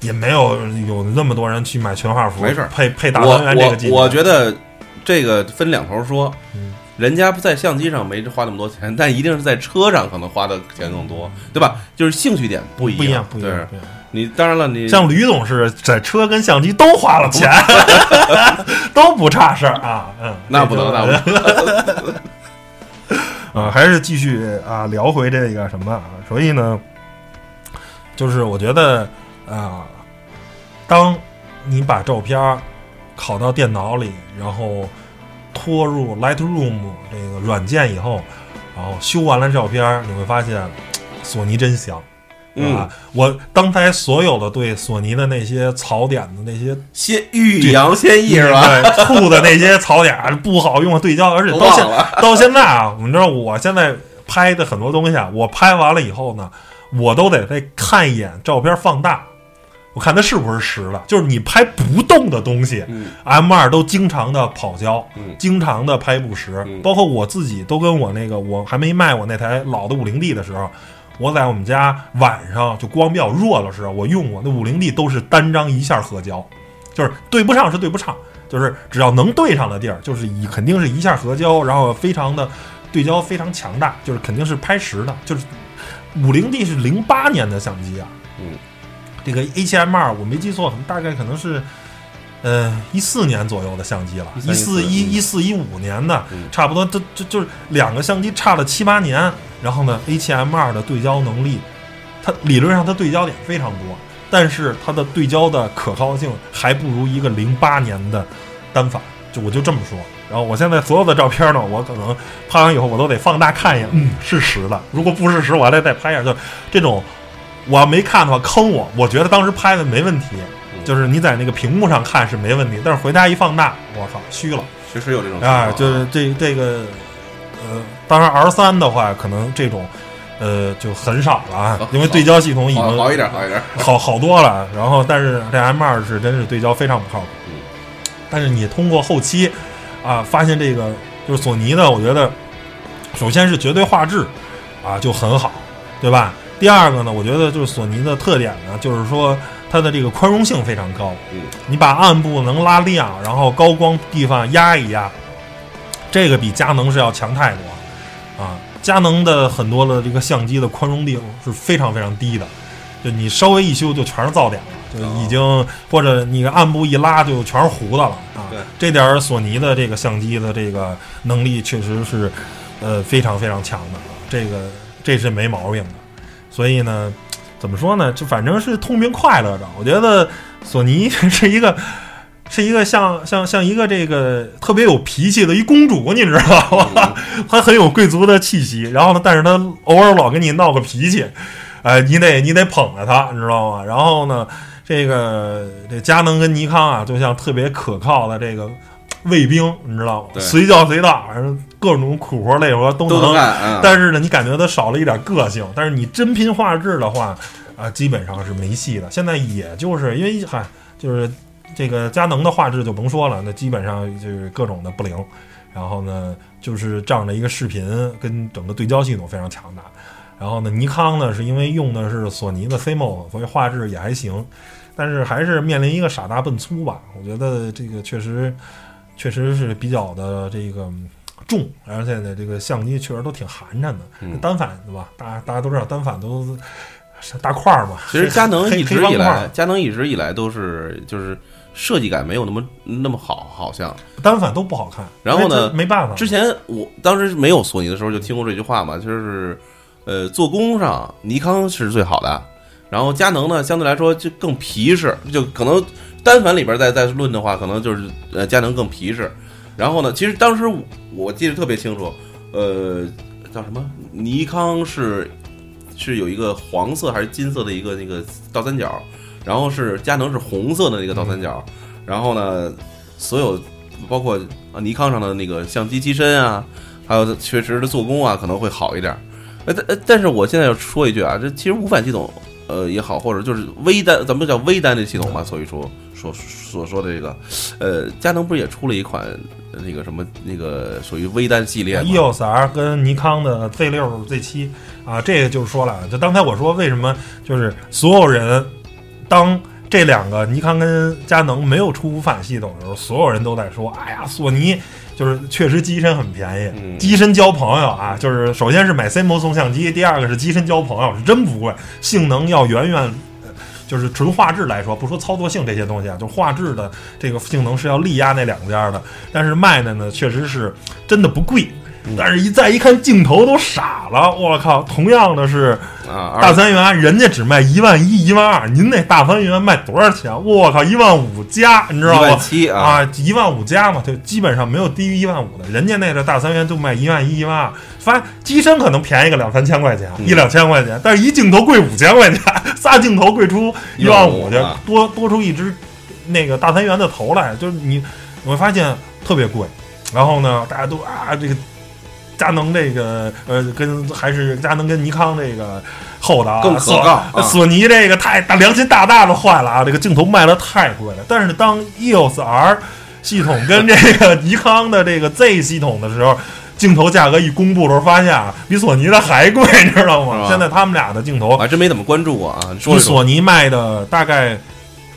也没有有那么多人去买全画幅，
没事儿
配配大
我
单元这个机
我我觉得这个分两头说，
嗯
人家在相机上没花那么多钱，但一定是在车上可能花的钱更多，对吧？就是兴趣点不一
不一样，不一样。不一样
你当然了，你
像吕总是在车跟相机都花了钱，都不差事儿啊。嗯，
那不能，那不能。
啊，还是继续啊聊回这个什么啊？所以呢，就是我觉得啊，当你把照片拷到电脑里，然后拖入 Lightroom 这个软件以后，然后修完了照片，你会发现索尼真香。
嗯
啊，我刚才所有的对索尼的那些槽点的那些
先欲扬先抑是吧？
对，吐的那些槽点儿不好用的对焦，而且到现，到现在啊，你知道我现在拍的很多东西啊，我拍完了以后呢，我都得再看一眼照片放大，我看它是不是实的。就是你拍不动的东西
嗯
，M 二都经常的跑焦，
嗯
经常的拍不实，
嗯
包括我自己都跟我那个我还没卖我那台老的五零 D 的时候。我在我们家晚上就光比较弱的时候，我用过那五零 D 都是单张一下合焦，就是对不上是对不上，就是只要能对上的地儿，就是一肯定是一下合焦，然后非常的对焦非常强大，就是肯定是拍实的，就是五零 D 是零八年的相机啊，
嗯，
这个 A 7 M 二我没记错，大概可能是。呃，一四年左右的相机了，一四一一四一五年的，差不多，这这就是两个相机差了七八年。然后呢，A 7 M 二的对焦能力，它理论上它对焦点非常多，但是它的对焦的可靠性还不如一个零八年的单反。就我就这么说。然后我现在所有的照片呢，我可能拍完以后我都得放大看一眼，嗯，是实的。如果不是实，我还得再拍一下。就这种，我要没看的话坑我。我觉得当时拍的没问题。就是你在那个屏幕上看是没问题，但是回家一放大，我靠，虚了。
确实有这种
啊，就是这这个，呃，当然 R 三的话，可能这种，呃，就很少了啊，因为对焦系统已经
好一点，好一点，
好好多了。然后，但是这 M 二是真是对焦非常不靠谱。
嗯。
但是你通过后期啊，发现这个就是索尼的，我觉得首先是绝对画质啊就很好，对吧？第二个呢，我觉得就是索尼的特点呢，就是说。它的这个宽容性非常高，
嗯，
你把暗部能拉亮，然后高光地方压一压，这个比佳能是要强太多，啊，佳能的很多的这个相机的宽容度是非常非常低的，就你稍微一修就全是噪点了，就已经或者你暗部一拉就全是糊的了啊。
对，
这点索尼的这个相机的这个能力确实是，呃，非常非常强的，这个这是没毛病的，所以呢。怎么说呢？就反正是痛并快乐着。我觉得索尼 是一个，是一个像像像一个这个特别有脾气的一公主，你知道吗？她很有贵族的气息。然后呢，但是她偶尔老跟你闹个脾气，哎，你得你得捧着她，你知道吗？然后呢，这个这佳能跟尼康啊，就像特别可靠的这个。卫兵，你知道吗？随叫随到，各种苦活累活
都
能
干。
但是呢，你感觉它少了一点个性。但是你真拼画质的话，啊，基本上是没戏的。现在也就是因为嗨，就是这个佳能的画质就甭说了，那基本上就是各种的不灵。然后呢，就是仗着一个视频跟整个对焦系统非常强大。然后呢，尼康呢是因为用的是索尼的 CMOS，所以画质也还行。但是还是面临一个傻大笨粗吧。我觉得这个确实。确实是比较的这个重，而且呢，这个相机确实都挺寒碜的。单反对吧？大家大家都知道，单反都大块儿嘛。
其实佳能一直以来，佳能一直以来都是就是设计感没有那么那么好，好像
单反都不好看。
然后呢，
没办法。
之前我当时没有索尼的时候，就听过这句话嘛，就是呃，做工上尼康是最好的，然后佳能呢相对来说就更皮实，就可能。单反里边再再论的话，可能就是呃佳能更皮实。然后呢，其实当时我记得特别清楚，呃，叫什么？尼康是是有一个黄色还是金色的一个那个倒三角，然后是佳能是红色的那个倒三角。然后呢，所有包括啊尼康上的那个相机机身啊，还有确实的做工啊，可能会好一点。呃，但但是我现在要说一句啊，这其实无反系统呃也好，或者就是微单，咱们叫微单的系统嘛，所以说。所所说的这个，呃，佳能不是也出了一款那个什么那个属于微单系列
？EOS R 跟尼康的 Z 六 Z 七啊，这个就是说了，就刚才我说为什么就是所有人当这两个尼康跟佳能没有出无反系统的时候，所有人都在说，哎呀，索尼就是确实机身很便宜，机身交朋友啊，就是首先是买 CMOS 送相机，第二个是机身交朋友，是真不贵，性能要远远。就是纯画质来说，不说操作性这些东西啊，就画质的这个性能是要力压那两家的。但是卖的呢，确实是真的不贵。但是，一再一看镜头都傻了，我靠！同样的是大三元，人家只卖一万一、一万二，您那大三元卖多少钱？我靠，一万五加，你知道吗？一
万七
啊，一万五加嘛，就基本上没有低于一万五的。人家那个大三元就卖一万一、一万二，发机身可能便宜个两三千块钱，一两千块钱，但是一镜头贵五千块钱，仨镜头贵出一万五去，多多出一只那个大三元的头来，就是你你会发现特别贵。然后呢，大家都啊这个。佳能这个呃，跟还是佳能跟尼康这个厚道啊，
更可靠。
索尼这个太大良心大大的坏了啊！这个镜头卖的太贵了。但是当 EOS R 系统跟这个尼康的这个 Z 系统的时候，镜头价格一公布的时候，发现啊，比索尼的还贵，你知道吗？现在他们俩的镜头，
我还真没怎么关注过啊。说
索尼卖的大概。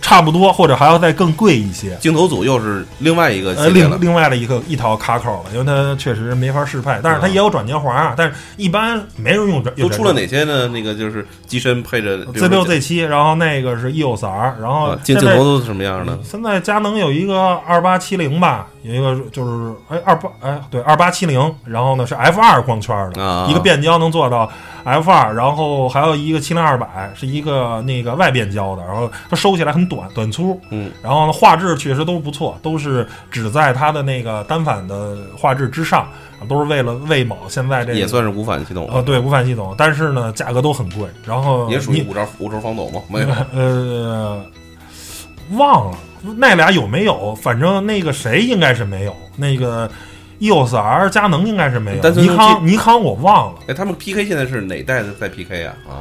差不多，或者还要再更贵一些。
镜头组又是另外一个
呃，另，另外的一个一套卡口了，因为它确实没法适配，但是它也有转接环啊，但是一般没人用转。
都出了哪些呢？那个就是机身配着
Z 六 Z 七，然后那个是 EOS R，然后
啊，镜头都是什么样的？
现在佳能有一个二八七零吧，有一个就是哎二八哎对二八七零，然后呢是 F 二光圈的，
啊
一个变焦能做到 F 二，然后还有一个七零二百是一个那个外变焦的，然后它收起来很短短短粗，
嗯，
然后呢画质确实都不错，都是只在它的那个单反的画质之上，都是为了喂饱现在这个
也算是无反系统
呃对无反系统，但是呢价格都很贵，然后
也属于五轴五轴防抖吗？没有，
呃，忘了那俩有没有，反正那个谁应该是没有，那个 EOS R 佳能应该是没有，尼康尼康我忘了。
哎，他们 PK 现在是哪代的在 PK 啊？啊，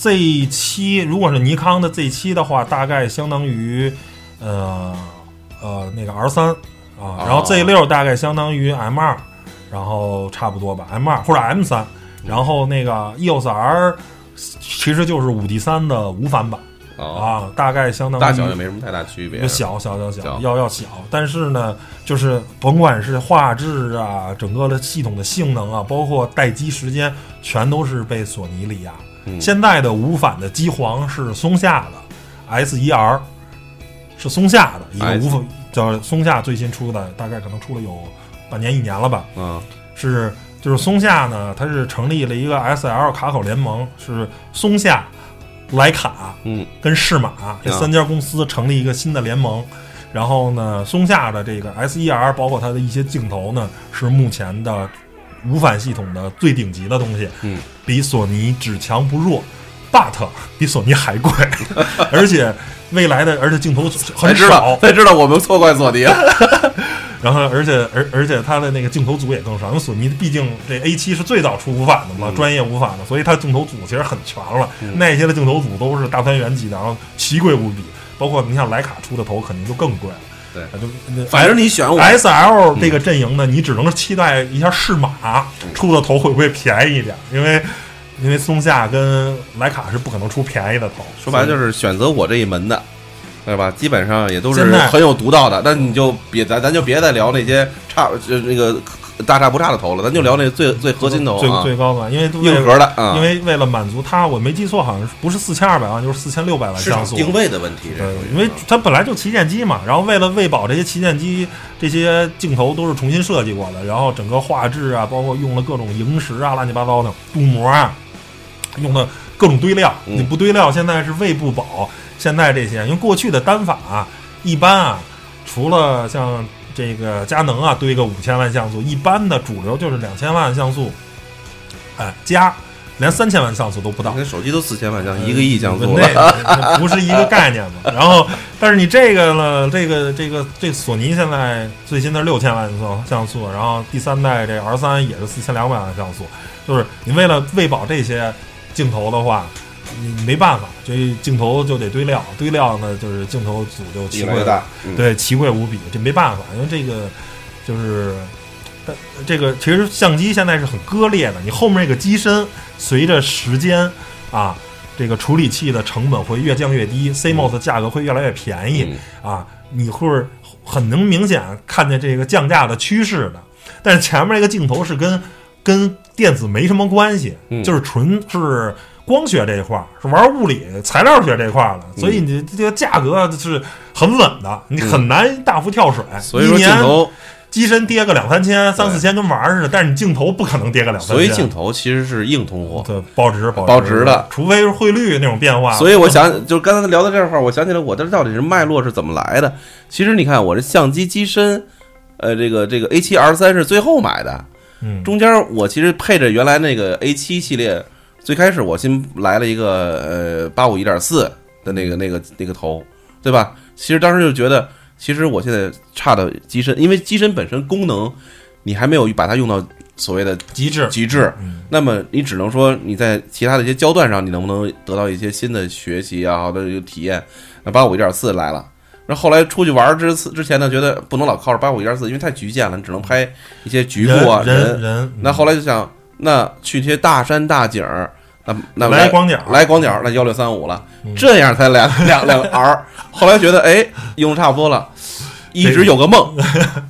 Z 七如果是尼康的 Z 七的话，大概相当于呃呃那个 R 三啊，然后
哦
Z 六大概相当于 M 二，然后差不多吧，M 二或者 M 三，然后那个 EOS R 其实就是五 D 三的无反版
哦，
啊，大概相当于
大小也没什么太大区别。
小小小小
小
要要小，但是呢，就是甭管是画质啊，整个的系统的性能啊，包括待机时间，全都是被索尼力压。
嗯。
现在的无反的机皇是松下的，SER 是松下的一个
S
无反，叫松下最新出的，大概可能出了有半年一年了吧。
嗯。
是就是松下呢，它是成立了一个 SL 卡口联盟，是松下、徕卡
嗯。
跟适马这
啊
三家公司成立一个新的联盟。然后呢，松下的这个 SER 包括它的一些镜头呢，是目前的无反系统的最顶级的东西，
嗯，
比索尼只强不弱，but 比索尼还贵，而且未来的而且镜头很少，
才知道我们错怪索尼了。
然后，而且而而且它的那个镜头组也更少，因为索尼毕竟这 A 7是最早出无反的嘛，
嗯
专业无反的，所以它镜头组其实很全了。
嗯
那些的镜头组都是大三元级的，然后奇贵无比，包括你像徕卡出的头肯定就更贵了。
对
啊，就
反正你选我
S L 这个阵营呢，你只能期待一下适马出的头会不会便宜一点，因为因为松下跟莱卡是不可能出便宜的头。
说白了就是选择我这一门的，对吧？基本上也都是很有独到的。那你就别咱咱就别再聊那些差就那个大差不差的头了，咱就聊那最最核心的
最
啊，
最高的，因为为
硬核的啊，
因为为了满足它，我没记错，好像是不是四千二百万，就是四千六百万像素。
定位的问题，
因为它本来就旗舰机嘛，然后为了喂饱这些旗舰机，这些镜头都是重新设计过的，然后整个画质啊，包括用了各种萤石啊、乱七八糟的镀膜啊，用的各种堆料，
嗯。
你不堆料，现在是喂不饱。现在这些，因为过去的单反啊，一般啊，除了像这个佳能啊堆个五千万像素，一般的主流就是两千万像素，哎加，连三千万像素都不到。
跟手机都四千万像，一个亿像素
那
了，
那 不是一个概念嘛。然后，但是你这个呢，这个这个这索尼现在最新的六千万像像素，然后第三代这 R 三也是四千两百万像素，就是你为了喂饱这些镜头的话。你没办法，这镜头就得堆料，堆料呢就是镜头组就奇贵
越来越大，嗯，
对，奇贵无比，这没办法，因为这个就是，但这个其实相机现在是很割裂的，你后面这个机身随着时间啊，这个处理器的成本会越降越低，CMOS 价格会越来越便宜、
嗯。
啊，你会很能明显看见这个降价的趋势的。但是前面这个镜头是跟跟电子没什么关系，
嗯。
就是纯是光学这一块儿，是玩物理材料学这一块儿的，
嗯
所以你这个价格是很稳的，你很难大幅跳水。
所以说镜头，
机身跌个两三千、三四千跟玩儿似的，但是你镜头不可能跌个两三千。
所以镜头其实是硬通货。
对保值保
保值的
除非是汇率那种变化。
所以我想，就是刚才聊到这块儿，我想起来我这到底是脉络是怎么来的。其实你看，我这相机机身，呃，这个这个 A 七 R 三是最后买的，
嗯，
中间我其实配着原来那个 A 七系列，最开始我新来了一个呃八五一点四的那个那个那个头，对吧？其实当时就觉得，其实我现在差的机身，因为机身本身功能你还没有把它用到所谓的
极致
极致，
嗯
那么你只能说你在其他的一些焦段上，你能不能得到一些新的学习啊，好的体验？那八五一点四来了，那后后来出去玩之次之前呢，觉得不能老靠着八五一点四，因为太局限了，你只能拍一些局部啊
人人人，
那后来就想，那去一些大山大景儿，那那
来广角
来广角，那幺六三五了。
嗯，
这样才两 两两 R。后来觉得哎，用差不多了，一直有个梦，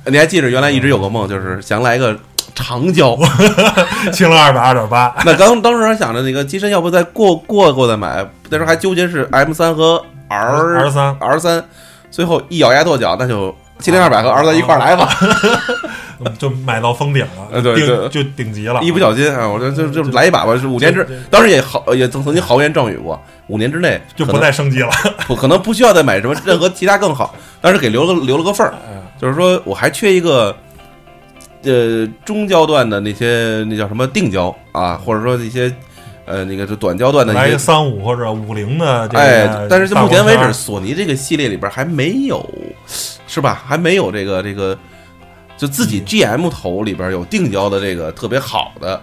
你还记着原来一直有个梦，就是想来个长焦。
清了二百二点八，
那刚当时还想着那个机身要不再过过过再买，那时候还纠结是 M 三和 R
R 三。
R 三，最后一咬牙跺脚，那就七零二百和儿子一块儿来吧。
就买到封顶了，
呃对对
就顶级了，
一不小心啊，我这就就来一把吧，是五年之当时也豪也曾曾经豪言壮语过，五年之内
就不再升级了。
不可能不需要再买什么任何其他更好，但是给留了个留了个缝儿，
嗯
就是说我还缺一个，呃，中焦段的那些那叫什么定焦啊，或者说一些呃那个就短焦段的
来一
些，
三五或者五零的这个
哎，但是
就
目前为止，索尼这个系列里边还没有，是吧？还没有这个这个，就自己 GM 头里边有定焦的这个特别好的。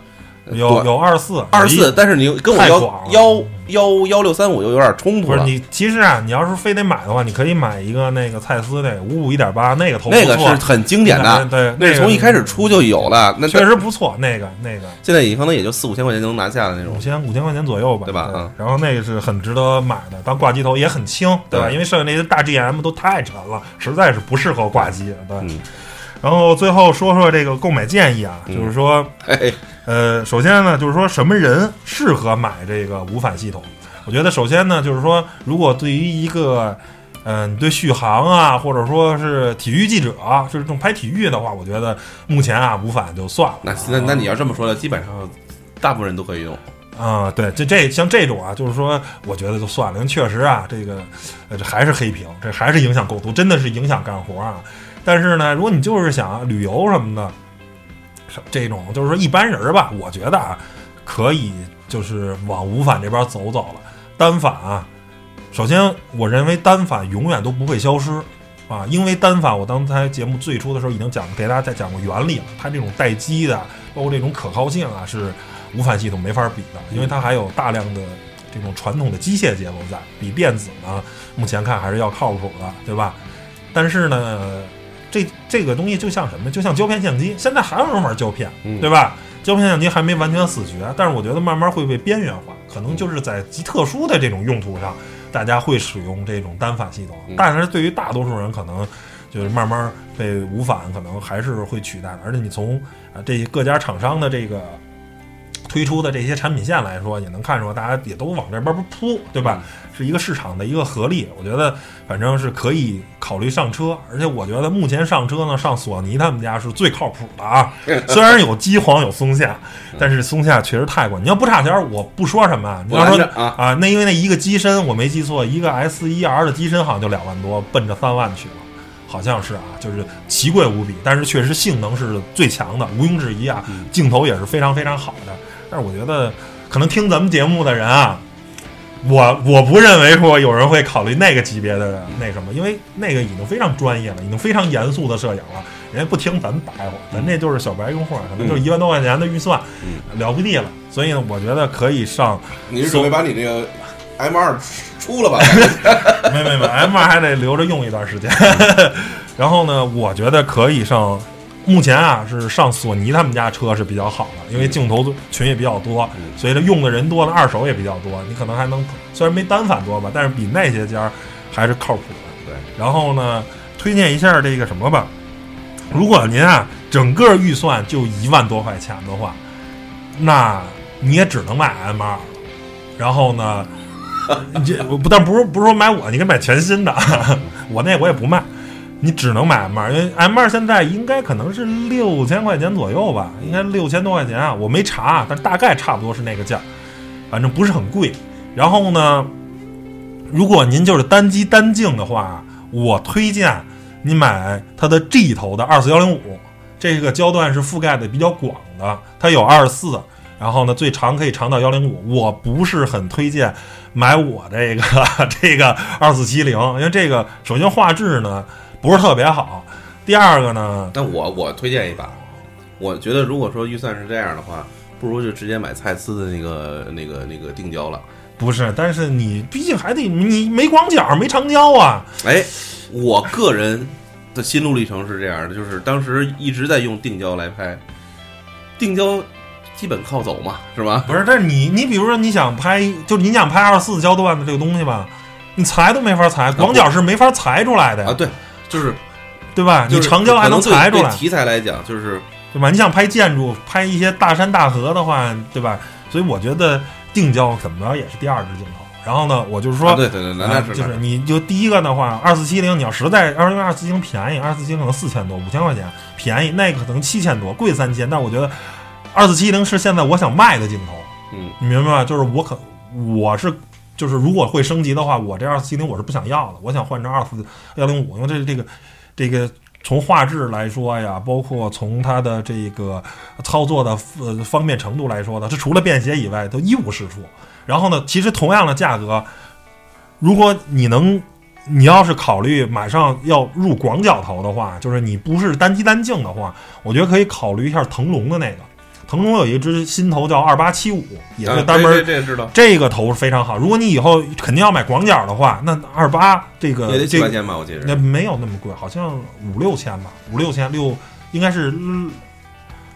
有有二四
二四，但是你跟我幺幺幺幺六三五又有点冲突了。
不是你，其实啊，你要是非得买的话，你可以买一个那个蔡司那个五五一点八那个头
那个是很经典的，
对，
那是从一开始出就有了。那
确实不错，那个那个
现在也可能也就四五千块钱就能拿下的那种
五。千五千块钱左右吧，
对吧嗯
然后那个是很值得买的，当挂机头也很轻，对吧？因为剩下那些大 GM 都太沉了，实在是不适合挂机，对。
嗯，
然后最后说说这个购买建议啊，
嗯
就是说，
嘿，
呃，首先呢，就是说什么人适合买这个无反系统？我觉得首先呢，就是说，如果对于一个，嗯、你对续航啊，或者说是体育记者啊，就是这种拍体育的话，我觉得目前啊无反就算了。
那那那你要这么说的，基本上大部分人都可以用。
啊、对，这这像这种啊，就是说，我觉得就算了，因为确实啊，这个呃，这还是黑屏，这还是影响构图，真的是影响干活啊。但是呢，如果你就是想旅游什么的，这种就是说一般人吧，我觉得啊，可以就是往无反这边走走了。单反啊，首先我认为单反永远都不会消失啊，因为单反我刚才节目最初的时候已经讲给大家再讲过原理了，它这种待机的，包括这种可靠性啊，是无反系统没法比的，因为它还有大量的这种传统的机械结构在，比电子呢目前看还是要靠谱的，对吧？但是呢，这这个东西就像什么？就像胶片相机，现在还有人玩胶片，
嗯
对吧？胶片相机还没完全死绝，但是我觉得慢慢会被边缘化，可能就是在极特殊的这种用途上，大家会使用这种单反系统。
嗯
但是对于大多数人，可能就是慢慢被无反可能还是会取代的。而且你从啊这各家厂商的这个推出的这些产品线来说，也能看出来大家也都往这边扑，对吧？是一个市场的一个合力。我觉得反正是可以考虑上车，而且我觉得目前上车呢，上索尼他们家是最靠谱的啊。虽然有机皇有松下，但是松下确实太贵。你要不差钱儿，我不说什么。你
不
要说
啊
啊，那因为那一个机身我没记错，一个 S 一 R 的机身好像就两万多，奔着三万去了。好像是啊，就是奇贵无比，但是确实性能是最强的，毋庸置疑啊，镜头也是非常非常好的。但是我觉得，可能听咱们节目的人啊，我我不认为说有人会考虑那个级别的那什么，因为那个已经非常专业了，已经非常严肃的摄影了，人家不听咱们白话，咱这就是小白用户，可能就是一万多块钱的预算，了不地了。所以呢，我觉得可以上，
你是准备把你这个 M 二出了吧？
没没没，M 二还得留着用一段时间。然后呢，我觉得可以上。目前啊，是上索尼他们家车是比较好的，因为镜头群也比较多，
嗯
所以这用的人多了，二手也比较多。你可能还能，虽然没单反多吧，但是比那些家还是靠谱的。
对，
然后呢，推荐一下这个什么吧。如果您啊整个预算就一万多块钱的话，那你也只能买 M 二了。然后呢，这不但不是不是说买我，你可以买全新的，我那我也不卖。你只能买 M 二，因为 M 二现在应该可能是六千块钱左右吧，应该六千多块钱啊，我没查，但大概差不多是那个价，反正不是很贵。然后呢，如果您就是单机单镜的话，我推荐你买它的 G 头的二四幺零五，这个焦段是覆盖的比较广的，它有二四，然后呢最长可以长到幺零五。我不是很推荐买我这个 这个二四七零，因为这个首先画质呢不是特别好，第二个呢，
那我我推荐一把，我觉得如果说预算是这样的话，不如就直接买蔡司的那个那个那个定焦了。
不是，但是你毕竟还得你没广角没长焦啊，
哎，我个人的心路历程是这样的，就是当时一直在用定焦来拍，定焦基本靠走嘛，是吧？
不是，但是你你比如说你想拍，就是你想拍二十四焦段的这个东西吧，你裁都没法裁，广角是没法裁出来的呀，
啊，对，就是
对吧？你
就是
长焦还能
可
裁出来
对，题材来讲，就是
对吧？你想拍建筑，拍一些大山大河的话，对吧？所以我觉得定焦怎么着也是第二支镜头。然后呢，我就是说，
啊对对对，那是
就是你就第一个的话，二四七零你要实在二零二四七零便宜，二四七零可能四千多五千块钱便宜，那个可能七千多贵三千，但我觉得二四七零是现在我想卖的镜头，
嗯，
你明白吗？就是我可我是就是如果会升级的话，我这二四七零我是不想要的，我想换成二四幺零五，因为这这个这个从画质来说呀，包括从它的这个操作的呃方便程度来说呢，这除了便携以外都一无是处。然后呢，其实同样的价格，如果你能，你要是考虑马上要入广角头的话，就是你不是单机单镜的话，我觉得可以考虑一下腾龙的那个。腾龙有一只新头叫二八七五，也是
啊
单门
这这这知道，
这个头是非常好。如果你以后肯定要买广角的话，那二八这个
也得几
这个
块钱吧，我记着。
那没有那么贵，好像五六千吧，五六千六应该是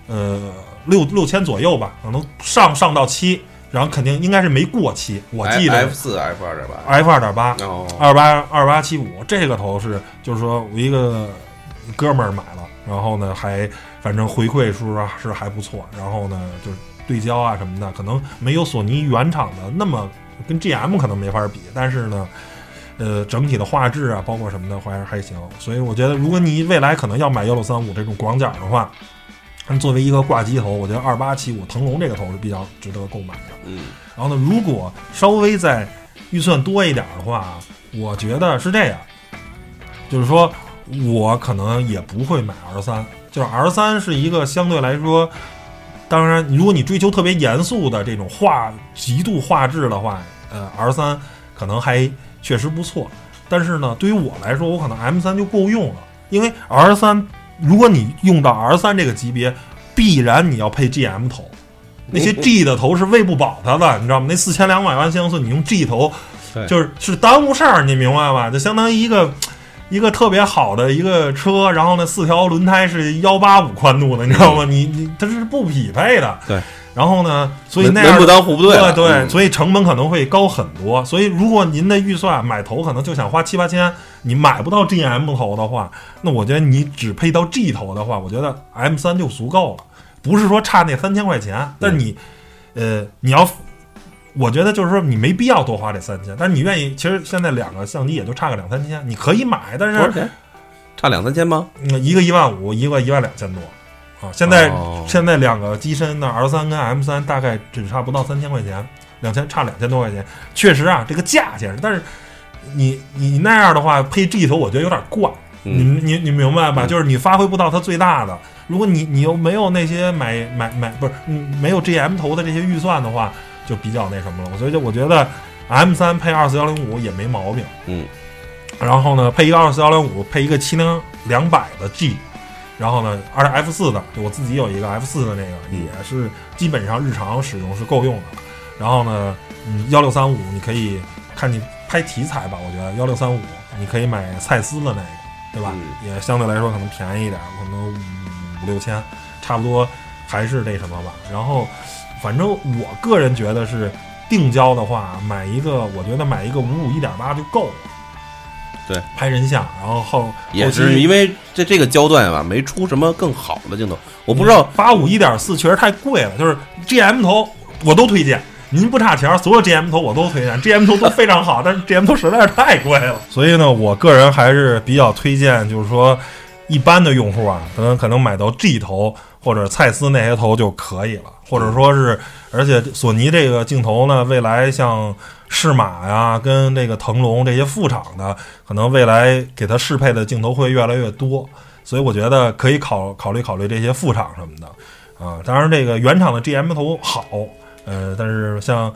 呃六六千左右吧，可能上上到七，然后肯定应该是没过期，我记得
F
得
四 F 二点八
，F 二点八
哦，
二八二八七五这个头是就是说我一个哥们儿买了，然后呢还反正回馈是啊是还不错，然后呢就是对焦啊什么的，可能没有索尼原厂的那么跟 GM 可能没法比，但是呢。呃，整体的画质啊，包括什么的，还还行。所以我觉得，如果你未来可能要买幺六三五这种广角的话，作为一个挂机头，我觉得二八七五腾龙这个头是比较值得购买的。
嗯，
然后呢，如果稍微再预算多一点的话，我觉得是这样，就是说我可能也不会买 R 三，就是 R 三是一个相对来说，当然如果你追求特别严肃的这种画极度画质的话，呃，R 三可能还确实不错。但是呢，对于我来说，我可能 M 三就够用了，因为 R 三，如果你用到 R 三这个级别，必然你要配 GM 头。那些 G 的头是喂不饱它的，你知道吗？那四千两百万像素，你用 G 头
对，
就是是耽误事儿，你明白吧？就相当于一个一个特别好的一个车，然后呢，四条轮胎是幺八五宽度的，你知道吗？你你它是不匹配的。
对。
然后呢，所以那样
门不当户不对对，
对
嗯
所以成本可能会高很多。所以如果您的预算买头可能就想花七八千，你买不到 GM 头的话，那我觉得你只配到 G 头的话，我觉得 M 三就足够了。不是说差那三千块钱，但是你，呃，你要，我觉得就是说你没必要多花这三千，但是你愿意，其实现在两个相机也就差个两三千，你可以买，但是
多少钱？差两三千吗？
嗯一个一万五，一个一万两千多，啊，现在、
哦
现在两个机身的 R 三跟 M 三大概只差不到三千块钱，两千差两千多块钱，确实啊，这个价钱，但是你你那样的话配 G 头，我觉得有点怪，你
嗯，
你你明白吧？
嗯
就是你发挥不到它最大的。如果你你又没有那些买买买不是嗯没有 GM 头的这些预算的话，就比较那什么了。所以就我觉得 M 三配二四幺零五也没毛病。
嗯，
然后呢，配一个二四幺零五，配一个七零两百的 G，然后呢，二 F 四的，就我自己有一个 F 四的那个，
嗯
也是基本上日常使用是够用的。然后呢，嗯，幺六三五你可以看你拍题材吧，我觉得幺六三五你可以买蔡司的那个，对吧？
嗯
也相对来说可能便宜一点，可能五五六千，差不多还是那什么吧。然后，反正我个人觉得是定焦的话，买一个，我觉得买一个五五一点八就够了。
对，
拍人像，然后后
也是因为这这个焦段吧，没出什么更好的镜头，我不知道。
八五一点四确实太贵了，就是 GM 头我都推荐。您不差钱，所有 GM 头我都推荐，GM 头都非常好，但是 GM 头实在是太贵了。所以呢，我个人还是比较推荐，就是说一般的用户啊，可能可能买到 G 头或者蔡司那些头就可以了，或者说是，而且索尼这个镜头呢，未来像适马呀、跟这个腾龙这些副厂的，可能未来给它适配的镜头会越来越多，所以我觉得可以考考虑考虑这些副厂什么的啊。当然，这个原厂的 GM 头好，呃，但是像。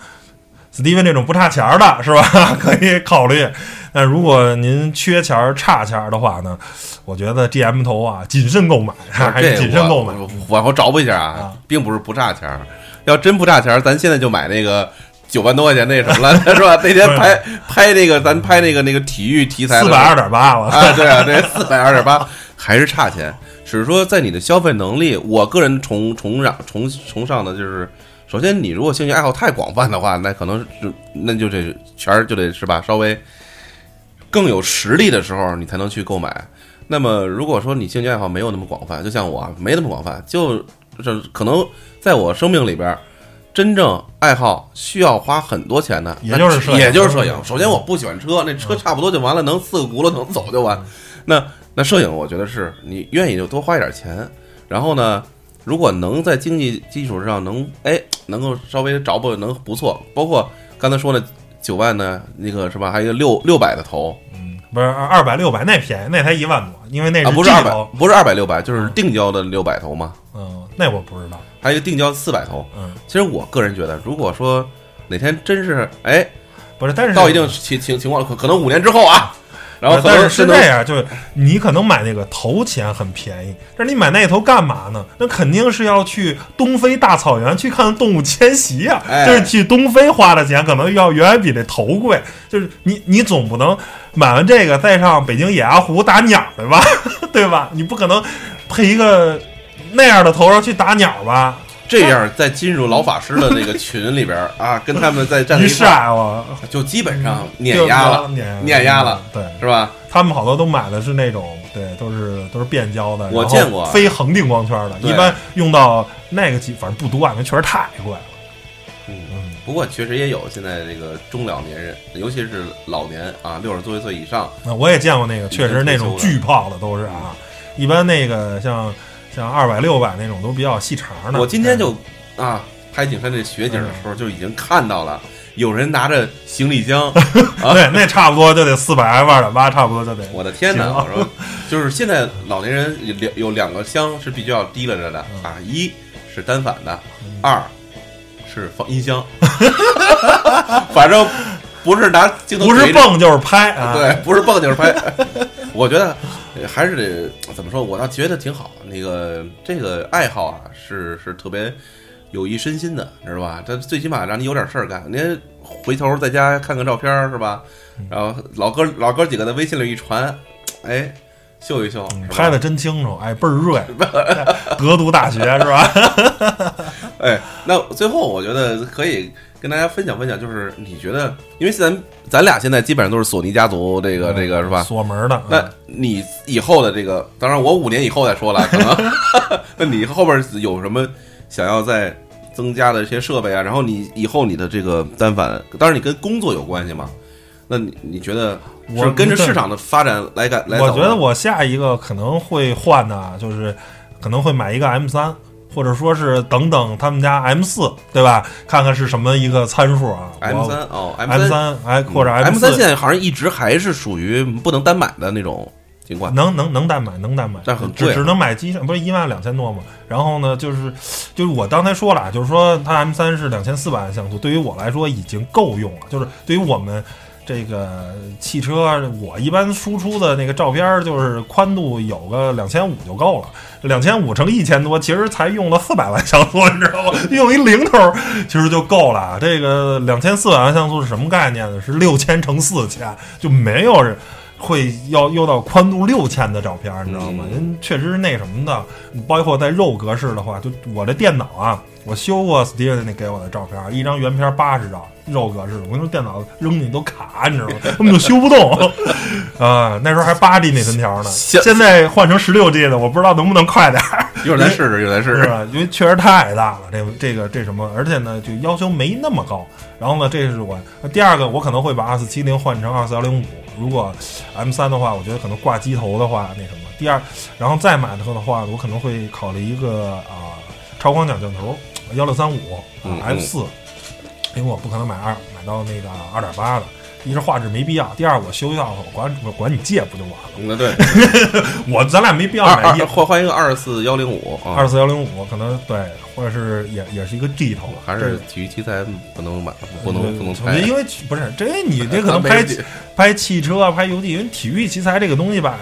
史蒂文这种不差钱儿的 是吧？可以考虑。但如果您缺钱儿、差钱儿的话呢，我觉得 GM 头啊，谨慎购买，还是谨慎购买。
往后找补一下啊
啊，
并不是不差钱儿，要真不差钱儿，咱现在就买那个九万多块钱那什么了，是吧？那天拍拍那个，咱拍那个那个体育题材
四百二点八了，
啊，对啊，对，四百二点八，还是差钱，只是说在你的消费能力，我个人崇崇尚崇崇尚的就是，首先你如果兴趣爱好太广泛的话，那可能就那就这钱儿就得是吧，稍微更有实力的时候，你才能去购买。那么如果说你兴趣爱好没有那么广泛，就像我啊没那么广泛，就是可能在我生命里边儿。真正爱好需要花很多钱的，
也就是摄影
也就是摄影。首先，我不喜欢车，那车差不多就完了，能四个轱辘能走就完。那那摄影，我觉得是你愿意就多花一点钱，然后呢，如果能在经济基础上能哎能够稍微找不能不错，包括刚才说的九万的，那个是吧？还有一个六六百的头。
嗯，不是二百六百那便宜，那才一万多，因为那
啊，不是二百，不是二百六百，就是定焦的六百头嘛，
嗯，那我不知道，
还有一个定焦四百头。
嗯，
其实我个人觉得，如果说哪天真是哎
不是，但是
到一定情情情况，可可能五年之后啊，然后
但是是这样，就是你可能买那个头钱很便宜，但是你买那头干嘛呢？那肯定是要去东非大草原去看动物迁徙呀、
哎
就是去东非花的钱可能要远远比这头贵。就是你你总不能买完这个再上北京野鸭湖打鸟去吧？对吧？你不可能配一个那样的头上去打鸟吧？
这样再进入老法师的那个群里边 啊，跟他们再站在
一
一块
我
就基本上碾压了，
碾
碾压了，
对。
是吧？
他们好多都买的是那种，对，都是都是变焦的，
我见过
非恒定光圈的，一般用到那个几，反正不多啊，那确实太贵了。
嗯
嗯，
不过确实也有现在这个中老年人，尤其是老年啊，六十多岁以上，
那我也见过那个，确实那种巨胖的都是啊，一般那个像像二百六百那种都比较细长的。
我今天就啊拍景山这雪景的时候就已经看到了，有人拿着行李箱，啊
对，那差不多就得四百 F 二点八，差不多就得。
我的天哪！我说，就是现在老年人有两有两个箱是必须要提拉着的
嗯
啊，一是单反的，二是放音箱，反正不是拿镜头
不是蹦就是拍啊，
对，不是蹦就是拍。我觉得呃还是得怎么说，我倒觉得挺好。那个这个爱好啊，是是特别有益身心的，知道吧？这最起码让你有点事儿干。您回头在家看看照片儿是吧？然后老哥老哥几个在微信里一传，哎，秀一秀，
拍的真清楚，哎，倍儿锐，德读大学是吧？
哎，那最后我觉得可以跟大家分享分享，就是你觉得，因为咱咱俩现在基本上都是索尼家族，这个这个是吧？
锁门的，
那你以后的这个，当然我五年以后再说了，可能，那你后边有什么想要再增加的一些设备啊？然后你以后你的这个单反，当然你跟工作有关系嘛？那你你觉得
我
是跟着市场的发展来改来？
我觉得我下一个可能会换的，就是可能会买一个 M 三，或者说是等等他们家 M 四，对吧？看看是什么一个参数啊
M
我
三哦
M 三哎或者
M
四
三现在好像一直还是属于不能单买的那种情况。
能能能单买，能单买，
但很贵啊
只只能买机上，不是一万两千多吗？然后呢，就是就是我刚才说了，就是说它 M 三是两千四百万像素，对于我来说已经够用了。就是对于我们这个汽车，我一般输出的那个照片儿，就是宽度有个两千五就够了。两千五乘一千多，其实才用了四百万像素，你知道吗？用一零头其实就够了。这个两千四百万像素是什么概念呢？是六千乘四千，就没有人。会要用到宽度六千的照片儿，你知道吗？
嗯
人确实是那什么的，包括在 RAW 格式的话，就我这电脑啊，我修过 Steven 那给我的照片儿，一张原片八十张肉格式的我跟你说电脑扔进去都卡你知道吗？根本就修不动。啊那时候还八 g 内存条呢。
现
在换成十六 g 的我不知道能不能快点儿。
一会儿再试试一会再试试。
因为确实太大了这这个这什么而且呢就要求没那么高。然后呢这是我第二个我可能会把二四七零换成二四幺零五。如果 m 三的话我觉得可能挂机头的话那什么。第二然后再买的话我可能会考虑一个啊超广角镜头幺六三五 f 四。苹果不可能买二买到那个二点八的。一是画质没必要，第二我修一下，我管我管你借不就完了？
对，
我咱俩没必要买一
换换一个二四幺零五，
二四幺零五可能对，或者是也也是一个 G 头，
还是体育器材不能买，不能不能，
因为不是这你这可能 拍拍汽车、拍游戏，因为体育器材这个东西吧，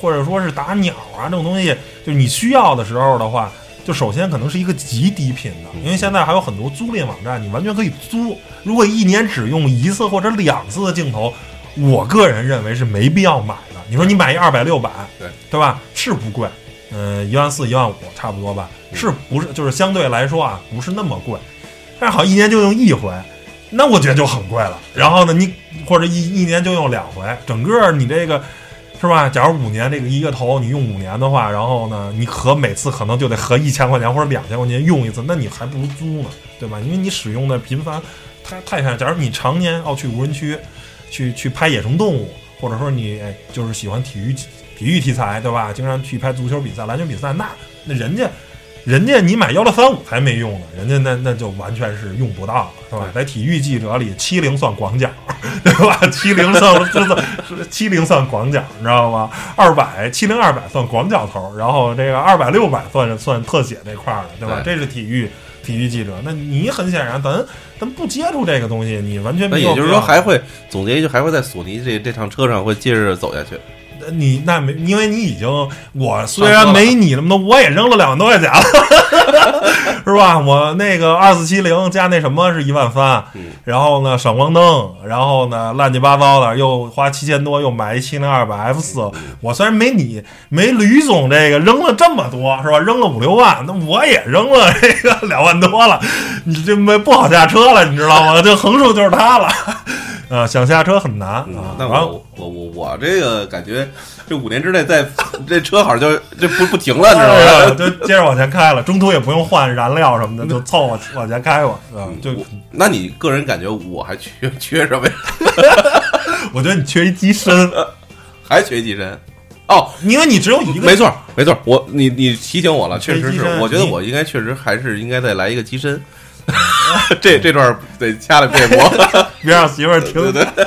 或者说是打鸟啊这种东西，就是你需要的时候的话。就首先可能是一个极低频的，因为现在还有很多租赁网站，你完全可以租。如果一年只用一次或者两次的镜头，我个人认为是没必要买的，你说你买一二百六百，
对
对吧？是不贵，嗯，一万四、一万五差不多吧，是不是？就是相对来说啊，不是那么贵，但是好像一年就用一回，那我觉得就很贵了。然后呢，你或者一一年就用两回，整个你这个是吧？假如五年这个一个头你用五年的话，然后呢，你合每次可能就得合一千块钱或者两千块钱用一次，那你还不如租呢，对吧？因为你使用的频繁太太太，假如你常年要去无人区，去去拍野生动物，或者说你就是喜欢体育体育题材，对吧？经常去拍足球比赛、篮球比赛，那那人家。人家你买幺六三五还没用呢，人家那那就完全是用不到了，是吧？在体育记者里，七零算广角，对吧？七零算 就算是七零算广角，你知道吗？二百七零二百算广角头，然后这个二百六百算算特写那块儿的，对吧？
对
这是体育体育记者。那你很显然，咱咱不接触这个东西，你完全
那
没有
也就是说，还会总结一句，还会在索尼这这趟车上会接着走下去。
你那没，因为你已经，我虽然没你那么多，我也扔了两万多块钱了，是吧？我那个二四七零加那什么是一万三，
嗯
然后呢闪光灯，然后呢乱七八糟的又花七千多，又买一七零二百 F 四。我虽然没你没吕总这个扔了这么多，是吧？扔了五六万，那我也扔了这个两万多了，你这没不好下车了，你知道吗？这横竖就是他了。啊，想下车很难啊
嗯，。那
然后
我我我我这个感觉，这五年之内在这车好像就就不不停了，你知道吗？
就接着往前开了，中途也不用换燃料什么的，就凑合往前开吧。啊，就
那你个人感觉我还缺缺什么呀？
我觉得你缺一机身，
还缺机身？哦，
因为你只有一个。
没错没错，我你你提醒我了，确实是我觉得我应该确实还是应该再来一个机身。这这段得掐了别播。
别让媳妇儿听。
对对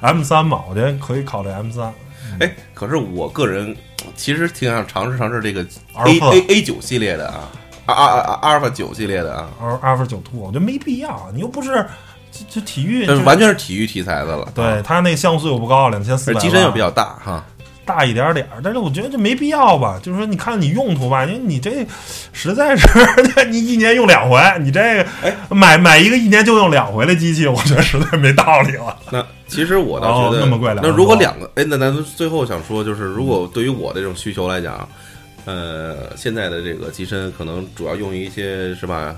M 三嘛，我觉得可以考虑 M 三。
哎，可是我个人其实挺想尝试尝试这个 A A A 九系列的啊，阿阿阿阿尔法九系列的啊，
阿阿尔法九 two，我觉得没必要，你又不是这这体育，
这
就
完全是体育题材的了。
对
啊，
它那像素又不高，两千四百，
而机身又比较大哈。
大一点点儿，但是我觉得这没必要吧。就是说，你看你用途吧，因为你这实在是 你一年用两回，你这个
哎
买买一个一年就用两回的机器，我觉得实在没道理了。
那其实我倒觉得
哦那
如果两个，哎，那咱最后想说，就是如果对于我的这种需求来讲，呃，现在的这个机身可能主要用于一些是吧，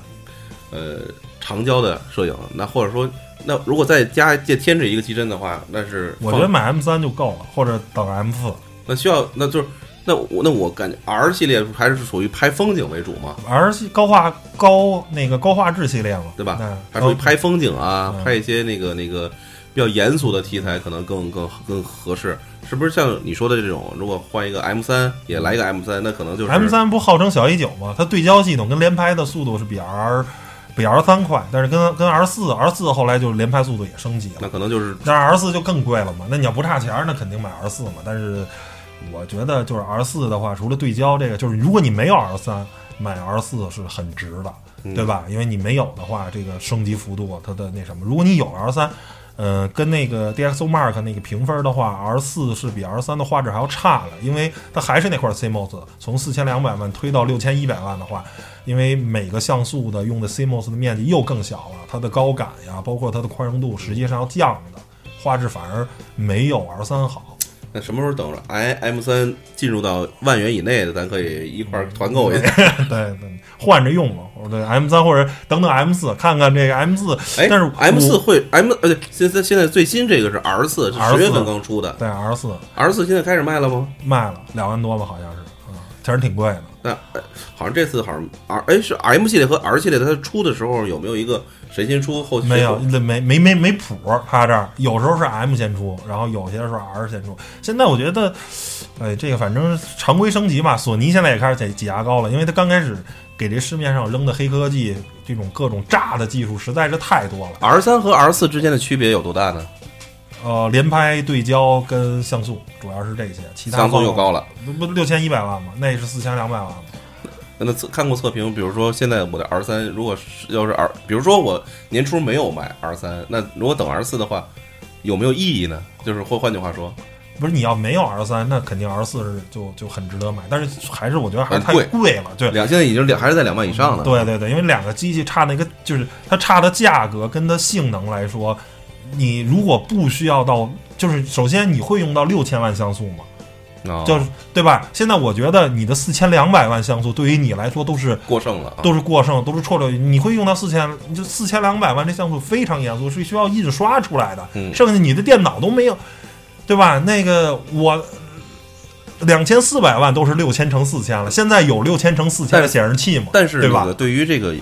呃，长焦的摄影。那或者说，那如果再加再添置一个机身的话，那是
我觉得买 M 三就够了，或者等 M 四。
那需要那就是那我那我感觉 R 系列还是属于拍风景为主嘛
，R 系高画高那个高画质系列嘛，
对吧
嗯
还属于拍风景啊，
嗯
拍一些那个那个比较严肃的题材，可能更更更合适。是不是像你说的这种，如果换一个 M 三，也来一个 M 三，那可能就是
M 三不号称小 A 九吗？它对焦系统跟连拍的速度是比 R 比 R 三快，但是跟跟 R 四 R 四后来就连拍速度也升级了，
那可能就是
但是 R 四就更贵了嘛。那你要不差钱儿，那肯定买 R 四嘛。但是我觉得就是 R 四的话，除了对焦这个，就是如果你没有 R 三，买 R 四是很值的，
嗯
对吧？因为你没有的话，这个升级幅度它的那什么，如果你有 R 三。呃，跟那个 DxO Mark 那个评分的话，R 四是比 R 三的画质还要差了，因为它还是那块 CMOS，从四千两百万推到六千一百万的话，因为每个像素的用的 CMOS 的面积又更小了，它的高感呀，包括它的宽容度，实际上要降的，画质反而没有 R 三好。
那什么时候等着 i M 三进入到万元以内的，咱可以一块儿团购一下。
对对，换着用嘛，或者对 M 三或者等等 M 四，看看这个 M 四。
哎，
但是
M 四会 M 呃对，现在现在最新这个是 R 四，是
R4
十月份刚出的。
对 R 四
R 四现在开始卖了吗？
卖了两万多吧，好像是，嗯，其实挺贵的。
那哎好像这次好像 R 哎是 M 系列和 R 系列，它出的时候有没有一个谁先出后
没有，没没没没谱，它这儿有时候是 M 先出，然后有些时候 R 先出。现在我觉得，哎，这个反正常规升级嘛，索尼现在也开始挤挤牙膏了，因为它刚开始给这市面上扔的黑科技，这种各种炸的技术实在是太多了。
R 三和 R 四之间的区别有多大呢？
呃，连拍、对焦跟像素，主要是这些，其他
像素又高了。
不不六千一百万吗，那是四千两百万吗。
那测看过测评，比如说现在我的 R 三，如果是要是 R，比如说我年初没有买 R 三，那如果等 R 四的话，有没有意义呢？就是或换句话说，
不是你要没有 R 三，那肯定 R 四是就就很值得买，但是还是我觉得还是太
很贵
贵了，对。
两现在已经两还是在两万以上了。
对对对，因为两个机器差那个，就是它差的价格跟它性能来说，你如果不需要到，就是首先你会用到六千万像素吗？
哦
就是对吧？现在我觉得你的四千两百万像素对于你来说都是
过剩了啊，
都是过剩，都是绰绰。你会用到四千，就四千两百万这像素非常严肃，是需要印刷出来的。
嗯
剩下你的电脑都没有，对吧？那个我两千四百万都是六千乘四千了，现在有六千乘四千的显示器吗？
但是
对吧
对于这个，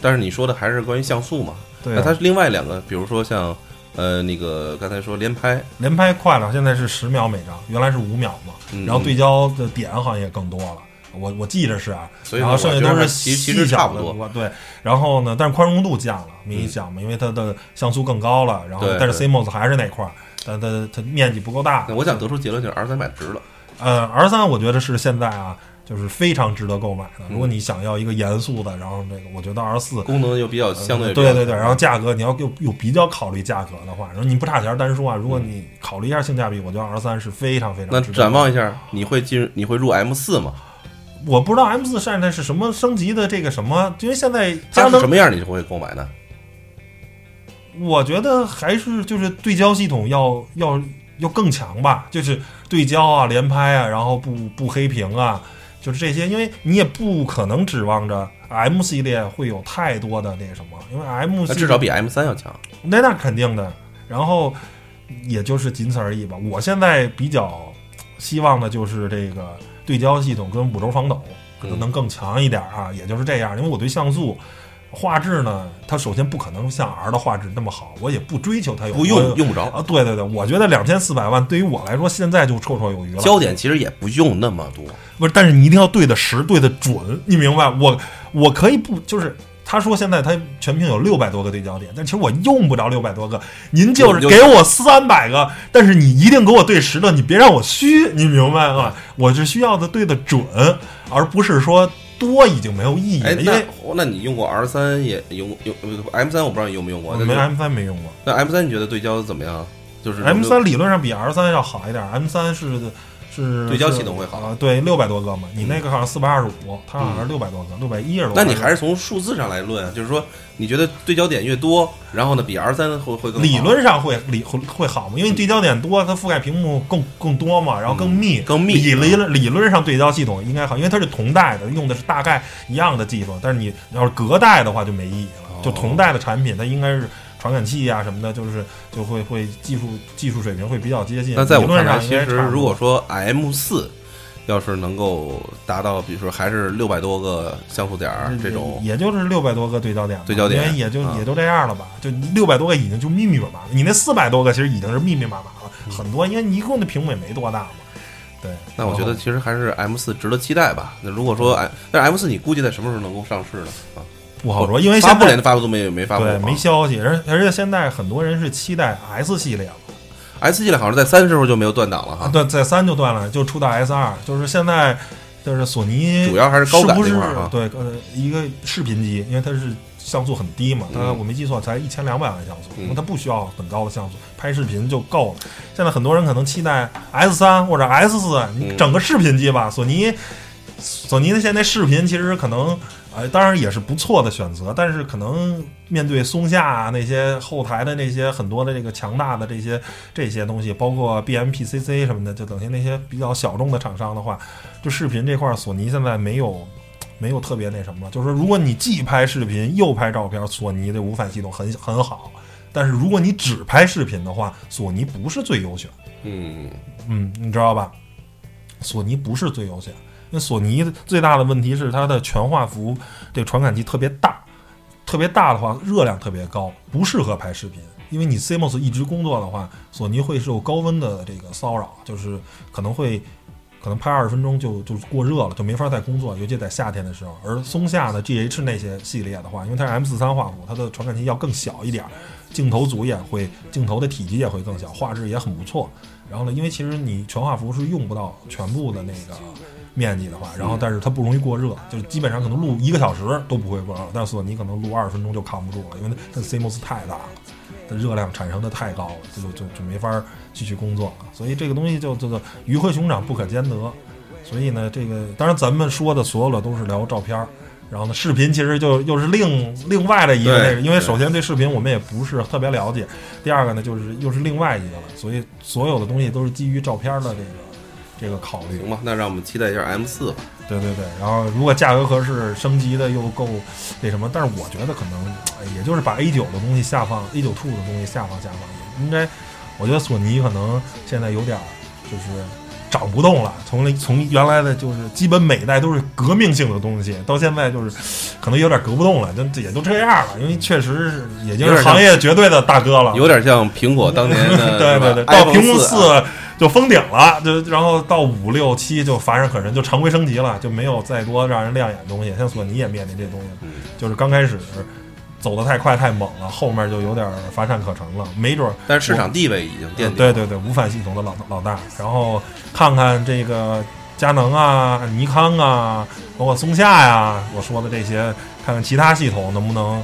但是你说的还是关于像素嘛？
对啊，
那它是另外两个，比如说像呃那个刚才说连拍，
连拍快了，现在是十秒每张，原来是五秒嘛。
嗯
然后对焦的点好像也更多了。我我记着是啊，
所以
然后剩下都是
其实其实差不多。
对，然后呢，但是宽容度降了，明显嘛，因为它的像素更高了，然后但是 CMOS 还是那块儿，它它它面积不够大
那。我想得出结论就是 R 三买值了。
呃，R 三我觉得是现在啊，就是非常值得购买的。
嗯
如果你想要一个严肃的，然后这个我觉得 R 四。
功能又比较相对
对对对，然后价格你要又又比较考虑价格的话，然后你不差钱儿单说啊，如果你考虑一下性价比，我觉得 R 三是非常非常
那展望一下，你会进你会入 M 四吗？
我不知道 M 四现在是什么升级的这个什么，因为现在
它是什么样你就会购买呢？
我觉得还是就是对焦系统要要要更强吧，就是对焦啊、连拍啊，然后不不黑屏啊，就是这些，因为你也不可能指望着 M 系列会有太多的那个什么，因为 M 系列
它至少比 M 三要强。
那那肯定的，然后也就是仅此而已吧。我现在比较希望的就是这个对焦系统跟五轴防抖可能能更强一点啊，也就是这样。因为我对像素、画质呢，它首先不可能像 R 的画质那么好，我也不追求它有
不用用不着，
啊。对对对，我觉得两千四百万对于我来说现在就绰绰有余了。
焦点其实也不用那么多。
不是，但是你一定要对的实，对的准，你明白？我我可以不就是。他说现在他全屏有六百多个对焦点，但其实我用不着六百多个，您就是给我三百个，但是你一定给我对实的，你别让我虚，你明白吗？我是需要的对的准，而不是说多已经没有意义
哎，
了，因
那
为
那你用过 R 三也用用 M 三，我不知道你用没用过。
我没
那
M 三没用过
那 M 三你觉得对焦怎么样？就是
，M 三理论上比 R 三要好一点，M 三是是
对焦系统会好
啊，对，六百多个嘛，你那个好像四百二十五，它好像是六百多个，六百一十多。
那你还是从数字上来论啊，就是说你觉得对焦点越多，然后呢比 R 三会会更
理论上会理会会好嘛，因为对焦点多，它覆盖屏幕更更多嘛，然后更密，
更密
理论理论上对焦系统应该好，因为它是同代的，用的是大概一样的技术，但是你要是隔代的话就没意义了。
哦
就同代的产品，它应该是传感器啊什么的，就是就会会技术技术水平会比较接近。
那在我看来，其实如果说 M 四要是能够达到，比如说还是六百多个像素点儿这种，
也就是六百多个对焦点，
对焦点
因为也就
啊
也就这样了吧，就六百多个已经就密密麻麻了。你那四百多个其实已经是密密麻麻了，很多，因为你一共的屏幕也没多大嘛。对，
那我觉得其实还是 M 四值得期待吧。那如果说 M，但是 M 四你估计在什么时候能够上市呢？啊，
不好说，因为
发布连发布都没没发布，
对
啊
没消息，而而且现在很多人是期待 S 系列了。
S 系列好像在三时候就没有断档了哈。
对，在三就断了，就出到 S 二，就是现在就是索尼
主要还是高感这块儿啊
对呃一个视频机，因为它是像素很低嘛，它
嗯
我没记错才一千两百万像素，
嗯
它不需要很高的像素，拍视频就够了。现在很多人可能期待 S 三或者 S 四，你
嗯
整个视频机吧，索尼索尼的现在视频其实可能。呃，当然也是不错的选择，但是可能面对松下啊那些后台的那些很多的这个强大的这些这些东西，包括 BMPCC 什么的，就等于那些比较小众的厂商的话，就视频这块儿，索尼现在没有没有特别那什么了。就是说，如果你既拍视频又拍照片，索尼的无反系统很很好。但是如果你只拍视频的话，索尼不是最优选。
嗯，
嗯，你知道吧？索尼不是最优选，因为索尼最大的问题是它的全画幅这传感器特别大，特别大的话热量特别高，不适合拍视频。因为你 CMOS 一直工作的话，索尼会受高温的这个骚扰，就是可能会可能拍二十分钟就就过热了，就没法再工作，尤其在夏天的时候。而松下的 GH 那些系列的话，因为它是 M 四三画幅，它的传感器要更小一点，镜头组也会镜头的体积也会更小，画质也很不错。然后呢，因为其实你全画幅是用不到全部的那个面积的话，然后但是它不容易过热，就是基本上可能录一个小时都不会过热，但是索尼可能录二十分钟就扛不住了，因为它的 CMOS 太大了，它热量产生的太高了，就就就就没法继续工作了。所以这个东西就叫做鱼和熊掌不可兼得。所以呢，这个当然咱们说的所有的都是聊照片儿。然后呢，视频其实就又是另另外的一个
对
那个，因为首先对视频我们也不是特别了解，第二个呢就是又是另外一个了，所以所有的东西都是基于照片的这个这个考虑。
行吧，那让我们期待一下 M 四吧。
对对对，然后如果价格合适，升级的又够那什么，但是我觉得可能哎也就是把 A 九的东西下放，A 九 Two 的东西下放下放，应该我觉得索尼可能现在有点就是涨不动了，从从原来的就是基本每一代都是革命性的东西，到现在就是可能有点革不动了，就这也就这样了，因为确实是已经是行业绝对的大哥了，
有点像苹果当年的，
对对对，到
四啊
四就封顶了，就然后到五六七就乏善可陈，就常规升级了，就没有再多让人亮眼的东西。像索尼也面临这东西，
嗯
就是刚开始走得太快太猛了，后面就有点乏善可陈了，没准儿
但是市场地位已经垫底。
对对对，无反系统的老老大，然后看看这个佳能啊、尼康啊，包括松下呀，我说的这些，看看其他系统能不能，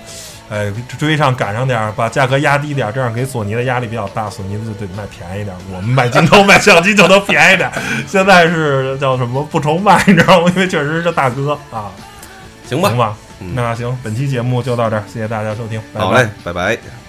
哎，追上赶上点儿，把价格压低点儿，这样给索尼的压力比较大，索尼就得卖便宜点儿，我们买镜头、买相机就能便宜点儿。现在是叫什么不愁卖，你知道吗？因为确实是大哥啊，
行吧
行，吧。
嗯
那行，本期节目就到这儿，谢谢大家收听，拜拜
好嘞，拜拜。